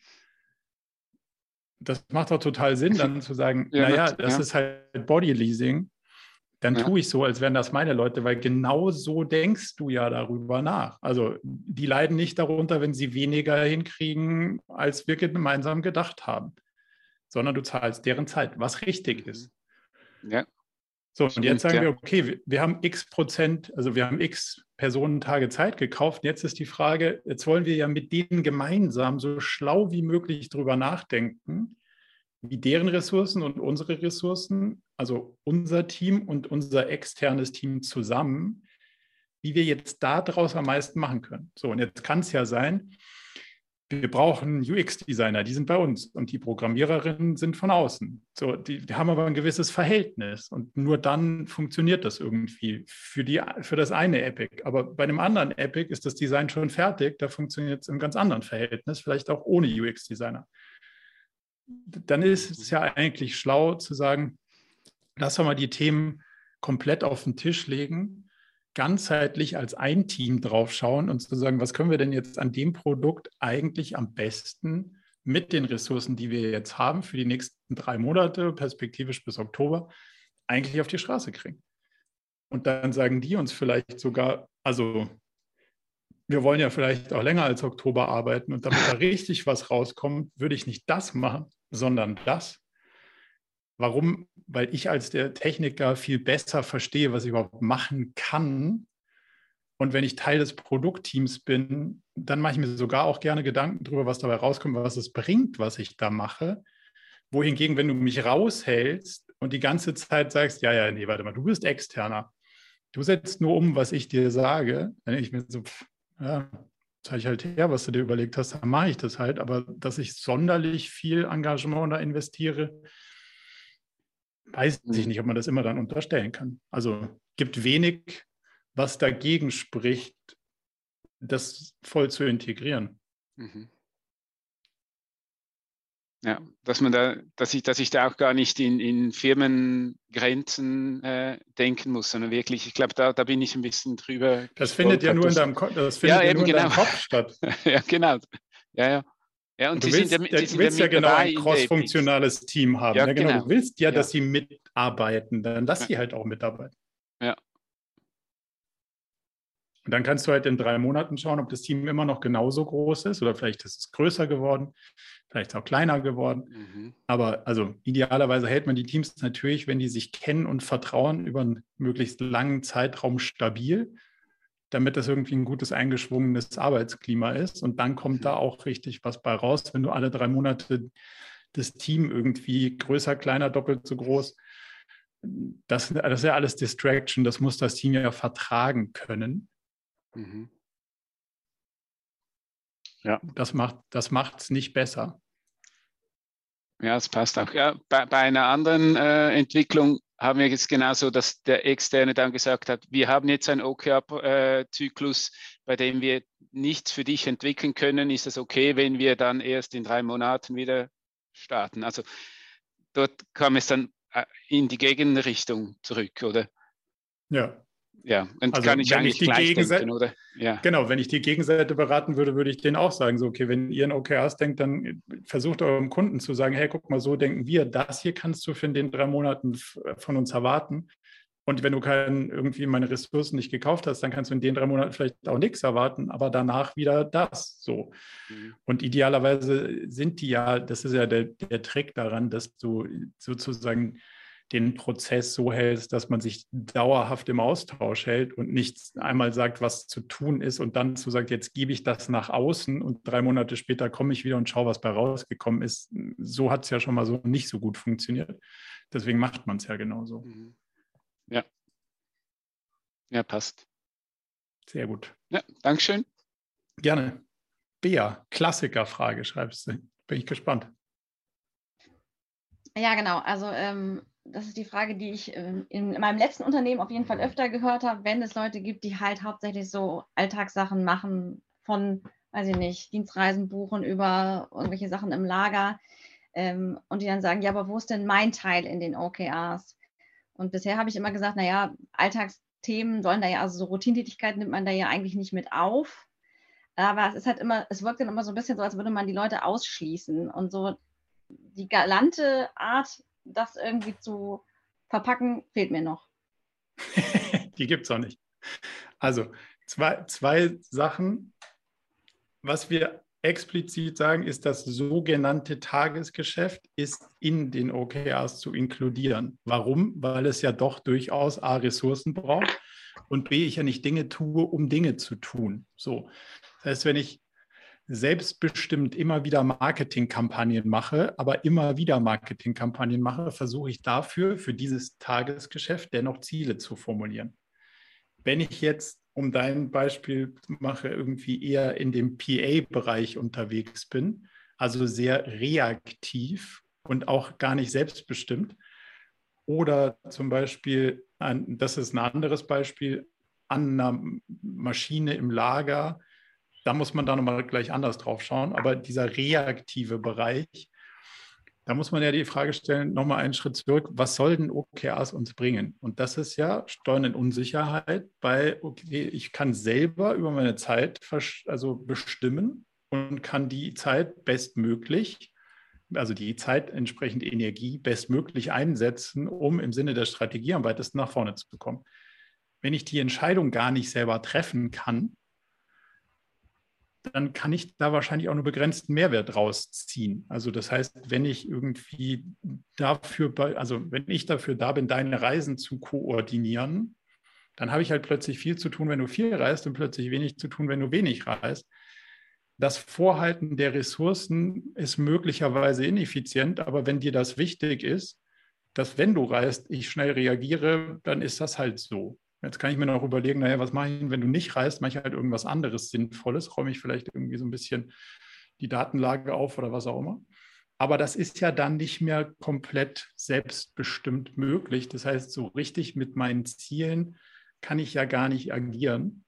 Das macht doch total Sinn, dann zu sagen, ja, naja, das ja. ist halt Bodyleasing. Dann ja. tue ich so, als wären das meine Leute, weil genau so denkst du ja darüber nach. Also die leiden nicht darunter, wenn sie weniger hinkriegen, als wir gemeinsam gedacht haben, sondern du zahlst deren Zeit, was richtig ist. Ja. So, und jetzt sagen wir, okay, wir, wir haben x Prozent, also wir haben x Personentage Zeit gekauft. Jetzt ist die Frage, jetzt wollen wir ja mit denen gemeinsam so schlau wie möglich drüber nachdenken, wie deren Ressourcen und unsere Ressourcen, also unser Team und unser externes Team zusammen, wie wir jetzt daraus am meisten machen können. So, und jetzt kann es ja sein, wir brauchen UX-Designer, die sind bei uns und die Programmiererinnen sind von außen. So, die, die, haben aber ein gewisses Verhältnis und nur dann funktioniert das irgendwie für, die, für das eine Epic. Aber bei einem anderen Epic ist das Design schon fertig, da funktioniert es im ganz anderen Verhältnis, vielleicht auch ohne UX-Designer. Dann ist es ja eigentlich schlau zu sagen, lass doch mal die Themen komplett auf den Tisch legen ganzheitlich als ein Team drauf schauen und zu sagen, was können wir denn jetzt an dem Produkt eigentlich am besten mit den Ressourcen, die wir jetzt haben für die nächsten drei Monate, perspektivisch bis Oktober, eigentlich auf die Straße kriegen. Und dann sagen die uns vielleicht sogar, also wir wollen ja vielleicht auch länger als Oktober arbeiten und damit da richtig was rauskommt, würde ich nicht das machen, sondern das. Warum? Weil ich als der Techniker viel besser verstehe, was ich überhaupt machen kann. Und wenn ich Teil des Produktteams bin, dann mache ich mir sogar auch gerne Gedanken darüber, was dabei rauskommt, was es bringt, was ich da mache. Wohingegen, wenn du mich raushältst und die ganze Zeit sagst, ja, ja, nee, warte mal, du bist externer. Du setzt nur um, was ich dir sage. Dann denke ich mir so, pff, ja, zeige ich halt her, was du dir überlegt hast, dann mache ich das halt. Aber dass ich sonderlich viel Engagement da investiere, weiß ich mhm. nicht, ob man das immer dann unterstellen kann. Also gibt wenig, was dagegen spricht, das voll zu integrieren. Mhm. Ja, dass man da, dass ich, dass ich da auch gar nicht in, in Firmengrenzen äh, denken muss, sondern wirklich, ich glaube, da, da bin ich ein bisschen drüber. Das findet ja nur in deinem, das findet ja, ja nur genau. in deinem Kopf statt. ja, genau. Ja, ja. Ja, und du willst, sind, ja, du willst ja genau ein cross-funktionales Team haben. Ja, ja genau. genau. Du willst ja, dass sie mitarbeiten. Dann lass sie halt auch mitarbeiten. Ja. Und dann kannst du halt in drei Monaten schauen, ob das Team immer noch genauso groß ist oder vielleicht ist es größer geworden, vielleicht auch kleiner geworden. Mhm. Aber also idealerweise hält man die Teams natürlich, wenn die sich kennen und vertrauen, über einen möglichst langen Zeitraum stabil damit das irgendwie ein gutes, eingeschwungenes Arbeitsklima ist. Und dann kommt da auch richtig was bei raus, wenn du alle drei Monate das Team irgendwie größer, kleiner, doppelt so groß. Das, das ist ja alles Distraction, das muss das Team ja vertragen können. Mhm. Ja. Das macht es das nicht besser. Ja, es passt auch. Ja, bei, bei einer anderen äh, Entwicklung haben wir jetzt genauso, dass der Externe dann gesagt hat, wir haben jetzt einen OKR-Zyklus, bei dem wir nichts für dich entwickeln können. Ist es okay, wenn wir dann erst in drei Monaten wieder starten? Also dort kam es dann äh, in die Gegenrichtung zurück, oder? Ja, ja, und also, kann ich eigentlich ich die Gegenseite, denken, oder? Ja. Genau, wenn ich die Gegenseite beraten würde, würde ich denen auch sagen, so, okay, wenn ihr in OKRs denkt, dann versucht eurem Kunden zu sagen, hey, guck mal, so denken wir, das hier kannst du für in den drei Monaten von uns erwarten. Und wenn du keinen irgendwie meine Ressourcen nicht gekauft hast, dann kannst du in den drei Monaten vielleicht auch nichts erwarten, aber danach wieder das so. Mhm. Und idealerweise sind die ja, das ist ja der, der Trick daran, dass du sozusagen den Prozess so hältst, dass man sich dauerhaft im Austausch hält und nicht einmal sagt, was zu tun ist und dann zu sagt, jetzt gebe ich das nach außen und drei Monate später komme ich wieder und schaue, was bei rausgekommen ist. So hat es ja schon mal so nicht so gut funktioniert. Deswegen macht man es ja genauso. Mhm. Ja. Ja, passt. Sehr gut. Ja, Dankeschön. Gerne. Bea, Klassikerfrage schreibst du. Bin ich gespannt. Ja, genau. Also ähm, das ist die Frage, die ich ähm, in meinem letzten Unternehmen auf jeden Fall öfter gehört habe, wenn es Leute gibt, die halt hauptsächlich so Alltagssachen machen, von, weiß ich nicht, Dienstreisen buchen über irgendwelche Sachen im Lager ähm, und die dann sagen, ja, aber wo ist denn mein Teil in den OKRs? Und bisher habe ich immer gesagt, naja, Alltagsthemen sollen da ja, also so Routintätigkeiten nimmt man da ja eigentlich nicht mit auf. Aber es ist halt immer, es wirkt dann immer so ein bisschen so, als würde man die Leute ausschließen. Und so die galante Art, das irgendwie zu verpacken, fehlt mir noch. Die gibt es auch nicht. Also zwei, zwei Sachen. Was wir explizit sagen, ist, das sogenannte Tagesgeschäft ist in den OKRs zu inkludieren. Warum? Weil es ja doch durchaus A, Ressourcen braucht und B, ich ja nicht Dinge tue, um Dinge zu tun. So. Das heißt, wenn ich selbstbestimmt immer wieder Marketingkampagnen mache, aber immer wieder Marketingkampagnen mache, versuche ich dafür, für dieses Tagesgeschäft dennoch Ziele zu formulieren. Wenn ich jetzt, um dein Beispiel mache, irgendwie eher in dem PA-Bereich unterwegs bin, also sehr reaktiv und auch gar nicht selbstbestimmt, oder zum Beispiel, das ist ein anderes Beispiel, an einer Maschine im Lager, da muss man da nochmal gleich anders drauf schauen. Aber dieser reaktive Bereich, da muss man ja die Frage stellen, nochmal einen Schritt zurück, was soll denn OKRs uns bringen? Und das ist ja Steuern in Unsicherheit, weil okay, ich kann selber über meine Zeit also bestimmen und kann die Zeit bestmöglich, also die Zeit entsprechend Energie bestmöglich einsetzen, um im Sinne der Strategie am weitesten nach vorne zu kommen. Wenn ich die Entscheidung gar nicht selber treffen kann, dann kann ich da wahrscheinlich auch nur begrenzten Mehrwert rausziehen. Also das heißt, wenn ich irgendwie dafür, also wenn ich dafür da bin, deine Reisen zu koordinieren, dann habe ich halt plötzlich viel zu tun, wenn du viel reist und plötzlich wenig zu tun, wenn du wenig reist. Das Vorhalten der Ressourcen ist möglicherweise ineffizient, aber wenn dir das wichtig ist, dass wenn du reist, ich schnell reagiere, dann ist das halt so. Jetzt kann ich mir noch überlegen, naja, was mache ich, wenn du nicht reist? Mache ich halt irgendwas anderes Sinnvolles? Räume ich vielleicht irgendwie so ein bisschen die Datenlage auf oder was auch immer? Aber das ist ja dann nicht mehr komplett selbstbestimmt möglich. Das heißt, so richtig mit meinen Zielen kann ich ja gar nicht agieren,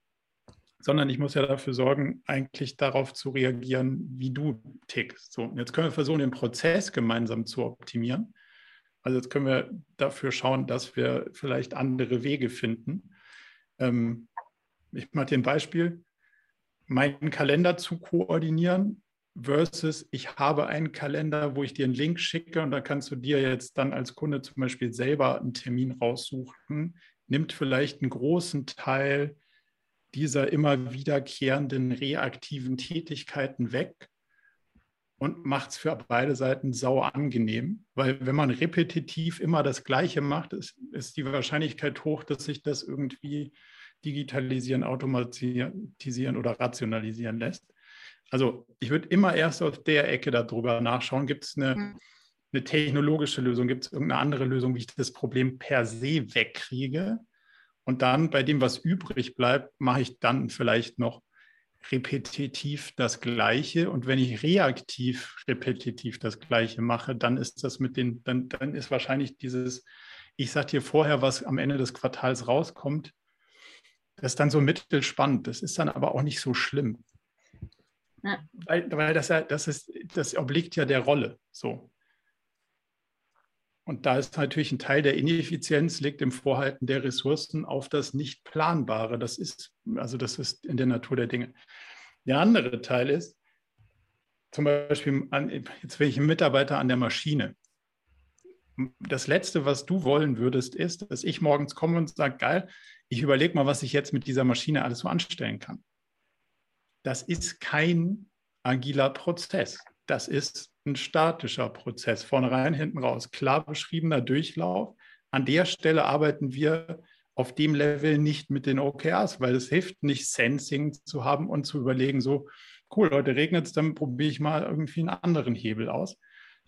sondern ich muss ja dafür sorgen, eigentlich darauf zu reagieren, wie du tickst. So, jetzt können wir versuchen, den Prozess gemeinsam zu optimieren. Also jetzt können wir dafür schauen, dass wir vielleicht andere Wege finden. Ähm, ich mache dir ein Beispiel. Meinen Kalender zu koordinieren versus ich habe einen Kalender, wo ich dir einen Link schicke und da kannst du dir jetzt dann als Kunde zum Beispiel selber einen Termin raussuchen, nimmt vielleicht einen großen Teil dieser immer wiederkehrenden reaktiven Tätigkeiten weg und macht es für beide Seiten sau angenehm, weil wenn man repetitiv immer das Gleiche macht, ist, ist die Wahrscheinlichkeit hoch, dass sich das irgendwie digitalisieren, automatisieren oder rationalisieren lässt. Also ich würde immer erst auf der Ecke darüber nachschauen, gibt es eine, mhm. eine technologische Lösung, gibt es irgendeine andere Lösung, wie ich das Problem per se wegkriege. Und dann bei dem, was übrig bleibt, mache ich dann vielleicht noch repetitiv das Gleiche. Und wenn ich reaktiv repetitiv das Gleiche mache, dann ist das mit den, dann, dann ist wahrscheinlich dieses, ich sage dir vorher, was am Ende des Quartals rauskommt, das ist dann so mittelspannend. Das ist dann aber auch nicht so schlimm. Ja. Weil, weil das ja, das ist, das obliegt ja der Rolle. So. Und da ist natürlich ein Teil der Ineffizienz, liegt im Vorhalten der Ressourcen auf das Nicht-Planbare. Das ist, also das ist in der Natur der Dinge. Der andere Teil ist, zum Beispiel, an, jetzt bin ich ein Mitarbeiter an der Maschine. Das Letzte, was du wollen würdest, ist, dass ich morgens komme und sage, geil, ich überlege mal, was ich jetzt mit dieser Maschine alles so anstellen kann. Das ist kein agiler Prozess. Das ist ein statischer Prozess, vorne rein, hinten raus, klar beschriebener Durchlauf. An der Stelle arbeiten wir auf dem Level nicht mit den OKRs, weil es hilft nicht, Sensing zu haben und zu überlegen, so, cool, heute regnet es, dann probiere ich mal irgendwie einen anderen Hebel aus,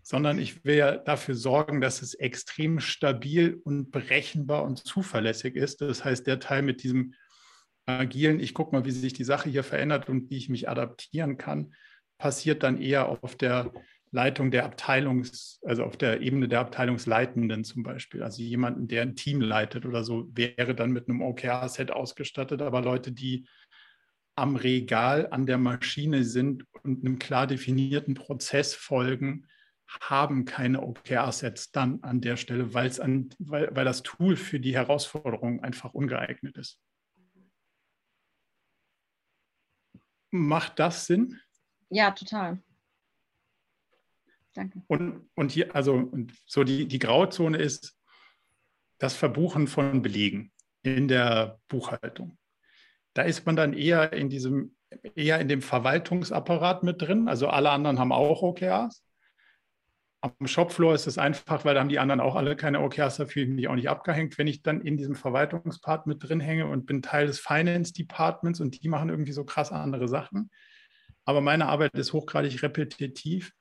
sondern ich will ja dafür sorgen, dass es extrem stabil und berechenbar und zuverlässig ist. Das heißt, der Teil mit diesem agilen, ich gucke mal, wie sich die Sache hier verändert und wie ich mich adaptieren kann, passiert dann eher auf der Leitung der Abteilungs, also auf der Ebene der Abteilungsleitenden zum Beispiel. Also jemanden, der ein Team leitet oder so, wäre dann mit einem OKR-Set ausgestattet, aber Leute, die am Regal an der Maschine sind und einem klar definierten Prozess folgen, haben keine OKR-Sets dann an der Stelle, weil's an, weil, weil das Tool für die Herausforderung einfach ungeeignet ist. Macht das Sinn? Ja, total. Danke. Und, und hier, also so die, die Grauzone ist das Verbuchen von Belegen in der Buchhaltung. Da ist man dann eher in diesem, eher in dem Verwaltungsapparat mit drin. Also alle anderen haben auch OKRs. Am Shopfloor ist es einfach, weil da haben die anderen auch alle keine OKRs, dafür bin ich auch nicht abgehängt. Wenn ich dann in diesem Verwaltungspart mit drin hänge und bin Teil des Finance Departments und die machen irgendwie so krass andere Sachen, aber meine Arbeit ist hochgradig repetitiv.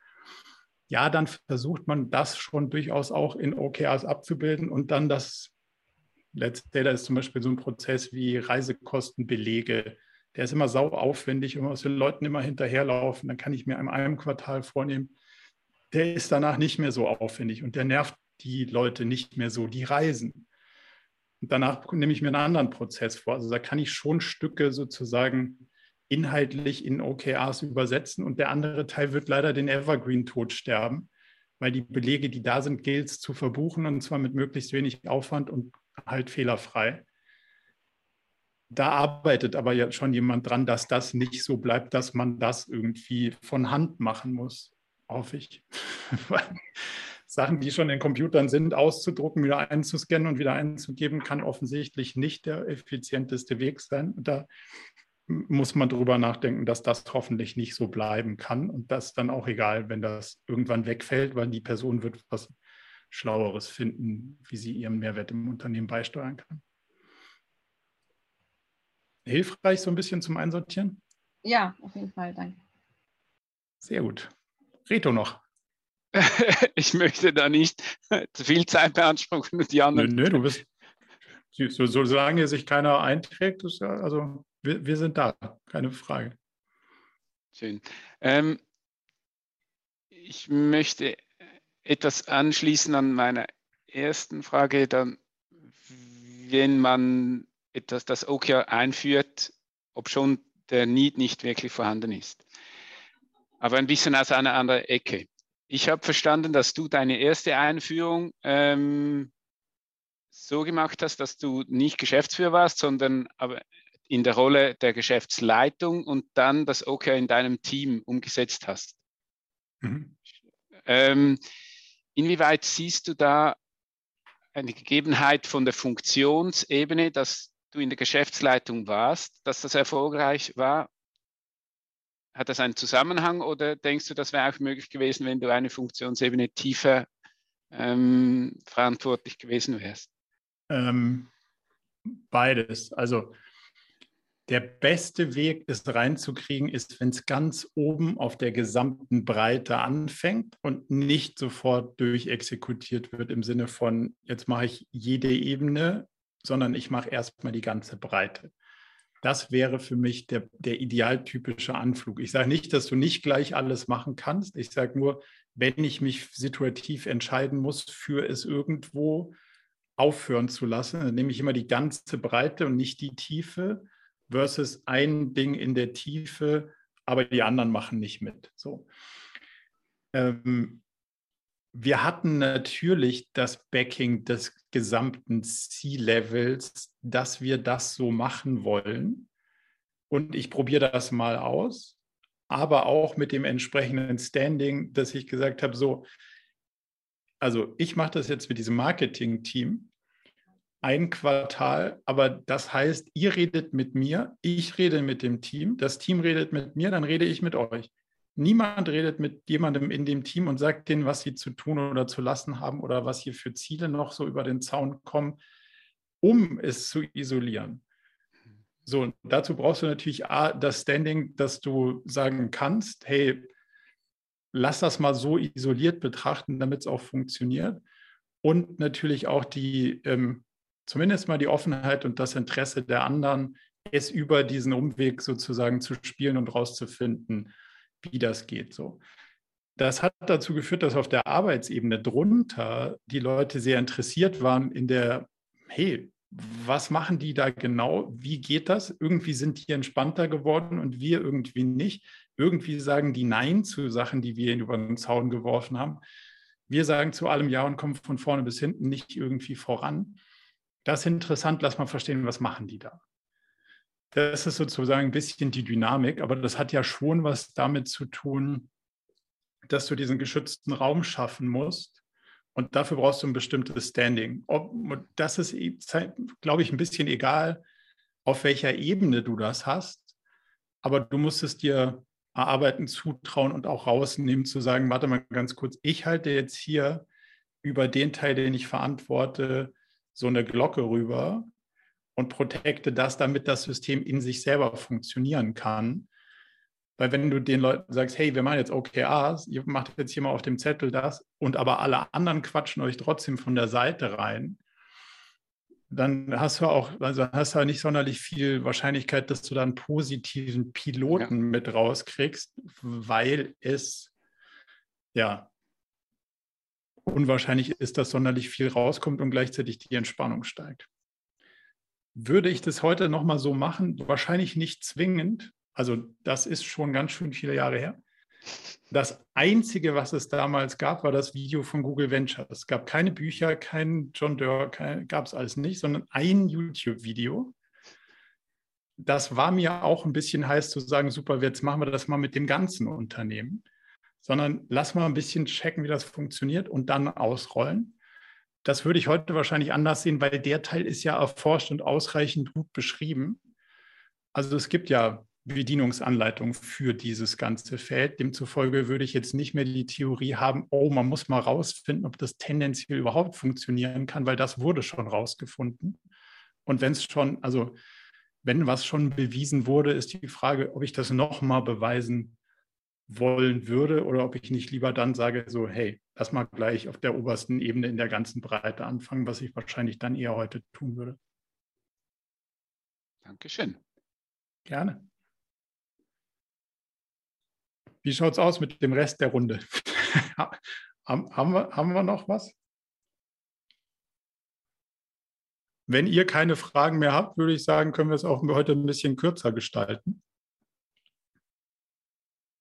Ja, dann versucht man das schon durchaus auch in OKRs abzubilden und dann das Let's Data ist zum Beispiel so ein Prozess wie Reisekostenbelege. Der ist immer sau aufwendig und muss den Leuten immer hinterherlaufen. Dann kann ich mir in einem Quartal vornehmen, der ist danach nicht mehr so aufwendig und der nervt die Leute nicht mehr so, die reisen. Und danach nehme ich mir einen anderen Prozess vor. Also da kann ich schon Stücke sozusagen inhaltlich in OKRs übersetzen und der andere Teil wird leider den Evergreen-Tod sterben, weil die Belege, die da sind, gilt es zu verbuchen und zwar mit möglichst wenig Aufwand und halt fehlerfrei. Da arbeitet aber ja schon jemand dran, dass das nicht so bleibt, dass man das irgendwie von Hand machen muss, hoffe ich. Sachen, die schon in Computern sind, auszudrucken, wieder einzuscannen und wieder einzugeben, kann offensichtlich nicht der effizienteste Weg sein. Da muss man drüber nachdenken, dass das hoffentlich nicht so bleiben kann und das dann auch egal, wenn das irgendwann wegfällt, weil die Person wird was Schlaueres finden, wie sie ihren Mehrwert im Unternehmen beisteuern kann. Hilfreich so ein bisschen zum Einsortieren? Ja, auf jeden Fall, danke. Sehr gut. Reto noch. ich möchte da nicht zu viel Zeit beanspruchen und die anderen. Nö, nö du bist, so, solange sich keiner einträgt, ist ja, also wir, wir sind da, keine Frage. Schön. Ähm, ich möchte etwas anschließen an meine ersten Frage, dann, wenn man etwas, das OKR einführt, ob schon der Need nicht wirklich vorhanden ist. Aber ein bisschen aus einer anderen Ecke. Ich habe verstanden, dass du deine erste Einführung ähm, so gemacht hast, dass du nicht Geschäftsführer warst, sondern aber in der Rolle der Geschäftsleitung und dann das OKR in deinem Team umgesetzt hast. Mhm. Ähm, Inwieweit siehst du da eine Gegebenheit von der Funktionsebene, dass du in der Geschäftsleitung warst, dass das erfolgreich war? Hat das einen Zusammenhang oder denkst du, das wäre auch möglich gewesen, wenn du eine Funktionsebene tiefer ähm, verantwortlich gewesen wärst? Ähm, beides. Also der beste Weg, es reinzukriegen, ist, wenn es ganz oben auf der gesamten Breite anfängt und nicht sofort durchexekutiert wird im Sinne von, jetzt mache ich jede Ebene, sondern ich mache erstmal die ganze Breite. Das wäre für mich der, der idealtypische Anflug. Ich sage nicht, dass du nicht gleich alles machen kannst. Ich sage nur, wenn ich mich situativ entscheiden muss, für es irgendwo aufhören zu lassen, dann nehme ich immer die ganze Breite und nicht die Tiefe versus ein Ding in der Tiefe, aber die anderen machen nicht mit. So. Ähm, wir hatten natürlich das Backing des gesamten C-Levels, dass wir das so machen wollen. Und ich probiere das mal aus, aber auch mit dem entsprechenden Standing, dass ich gesagt habe, so, also ich mache das jetzt mit diesem Marketing-Team ein Quartal, aber das heißt, ihr redet mit mir, ich rede mit dem Team, das Team redet mit mir, dann rede ich mit euch. Niemand redet mit jemandem in dem Team und sagt denen, was sie zu tun oder zu lassen haben oder was hier für Ziele noch so über den Zaun kommen, um es zu isolieren. So, dazu brauchst du natürlich A, das Standing, dass du sagen kannst, hey, lass das mal so isoliert betrachten, damit es auch funktioniert. Und natürlich auch die ähm, zumindest mal die Offenheit und das Interesse der anderen, es über diesen Umweg sozusagen zu spielen und rauszufinden, wie das geht. So. Das hat dazu geführt, dass auf der Arbeitsebene drunter die Leute sehr interessiert waren in der, hey, was machen die da genau? Wie geht das? Irgendwie sind die entspannter geworden und wir irgendwie nicht. Irgendwie sagen die Nein zu Sachen, die wir über den Zaun geworfen haben. Wir sagen zu allem Ja und kommen von vorne bis hinten nicht irgendwie voran das ist interessant, lass mal verstehen, was machen die da. Das ist sozusagen ein bisschen die Dynamik, aber das hat ja schon was damit zu tun, dass du diesen geschützten Raum schaffen musst. Und dafür brauchst du ein bestimmtes Standing. Ob, das ist, glaube ich, ein bisschen egal, auf welcher Ebene du das hast. Aber du musst es dir erarbeiten, zutrauen und auch rausnehmen, zu sagen, warte mal ganz kurz, ich halte jetzt hier über den Teil, den ich verantworte, so eine Glocke rüber und protecte das, damit das System in sich selber funktionieren kann. Weil wenn du den Leuten sagst, hey, wir machen jetzt OKRs, ihr macht jetzt hier mal auf dem Zettel das und aber alle anderen quatschen euch trotzdem von der Seite rein, dann hast du auch, also hast du nicht sonderlich viel Wahrscheinlichkeit, dass du dann positiven Piloten ja. mit rauskriegst, weil es ja unwahrscheinlich ist, dass sonderlich viel rauskommt und gleichzeitig die Entspannung steigt. Würde ich das heute nochmal so machen? Wahrscheinlich nicht zwingend. Also das ist schon ganz schön viele Jahre her. Das Einzige, was es damals gab, war das Video von Google Ventures. Es gab keine Bücher, kein John Doerr, gab es alles nicht, sondern ein YouTube-Video. Das war mir auch ein bisschen heiß zu sagen, super, jetzt machen wir das mal mit dem ganzen Unternehmen, sondern lass mal ein bisschen checken, wie das funktioniert und dann ausrollen. Das würde ich heute wahrscheinlich anders sehen, weil der Teil ist ja erforscht und ausreichend gut beschrieben. Also es gibt ja Bedienungsanleitung für dieses ganze Feld. Demzufolge würde ich jetzt nicht mehr die Theorie haben, oh, man muss mal rausfinden, ob das tendenziell überhaupt funktionieren kann, weil das wurde schon rausgefunden. Und wenn es schon, also wenn was schon bewiesen wurde, ist die Frage, ob ich das nochmal beweisen wollen würde oder ob ich nicht lieber dann sage, so, hey, lass mal gleich auf der obersten Ebene in der ganzen Breite anfangen, was ich wahrscheinlich dann eher heute tun würde. Dankeschön. Gerne. Wie schaut es aus mit dem Rest der Runde? haben, wir, haben wir noch was? Wenn ihr keine Fragen mehr habt, würde ich sagen, können wir es auch heute ein bisschen kürzer gestalten.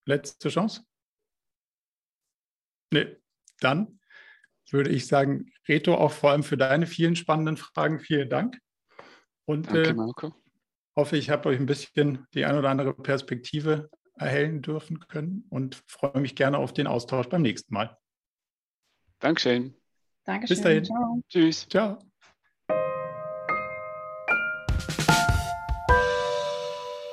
Letzte Chance? Nee, dann würde ich sagen, Reto, auch vor allem für deine vielen spannenden Fragen vielen Dank. Und Danke, äh, Marco. hoffe, ich habe euch ein bisschen die ein oder andere Perspektive erhellen dürfen können und freue mich gerne auf den Austausch beim nächsten Mal. Dankeschön. Dankeschön. Bis dahin. Ciao. Tschüss. Ciao.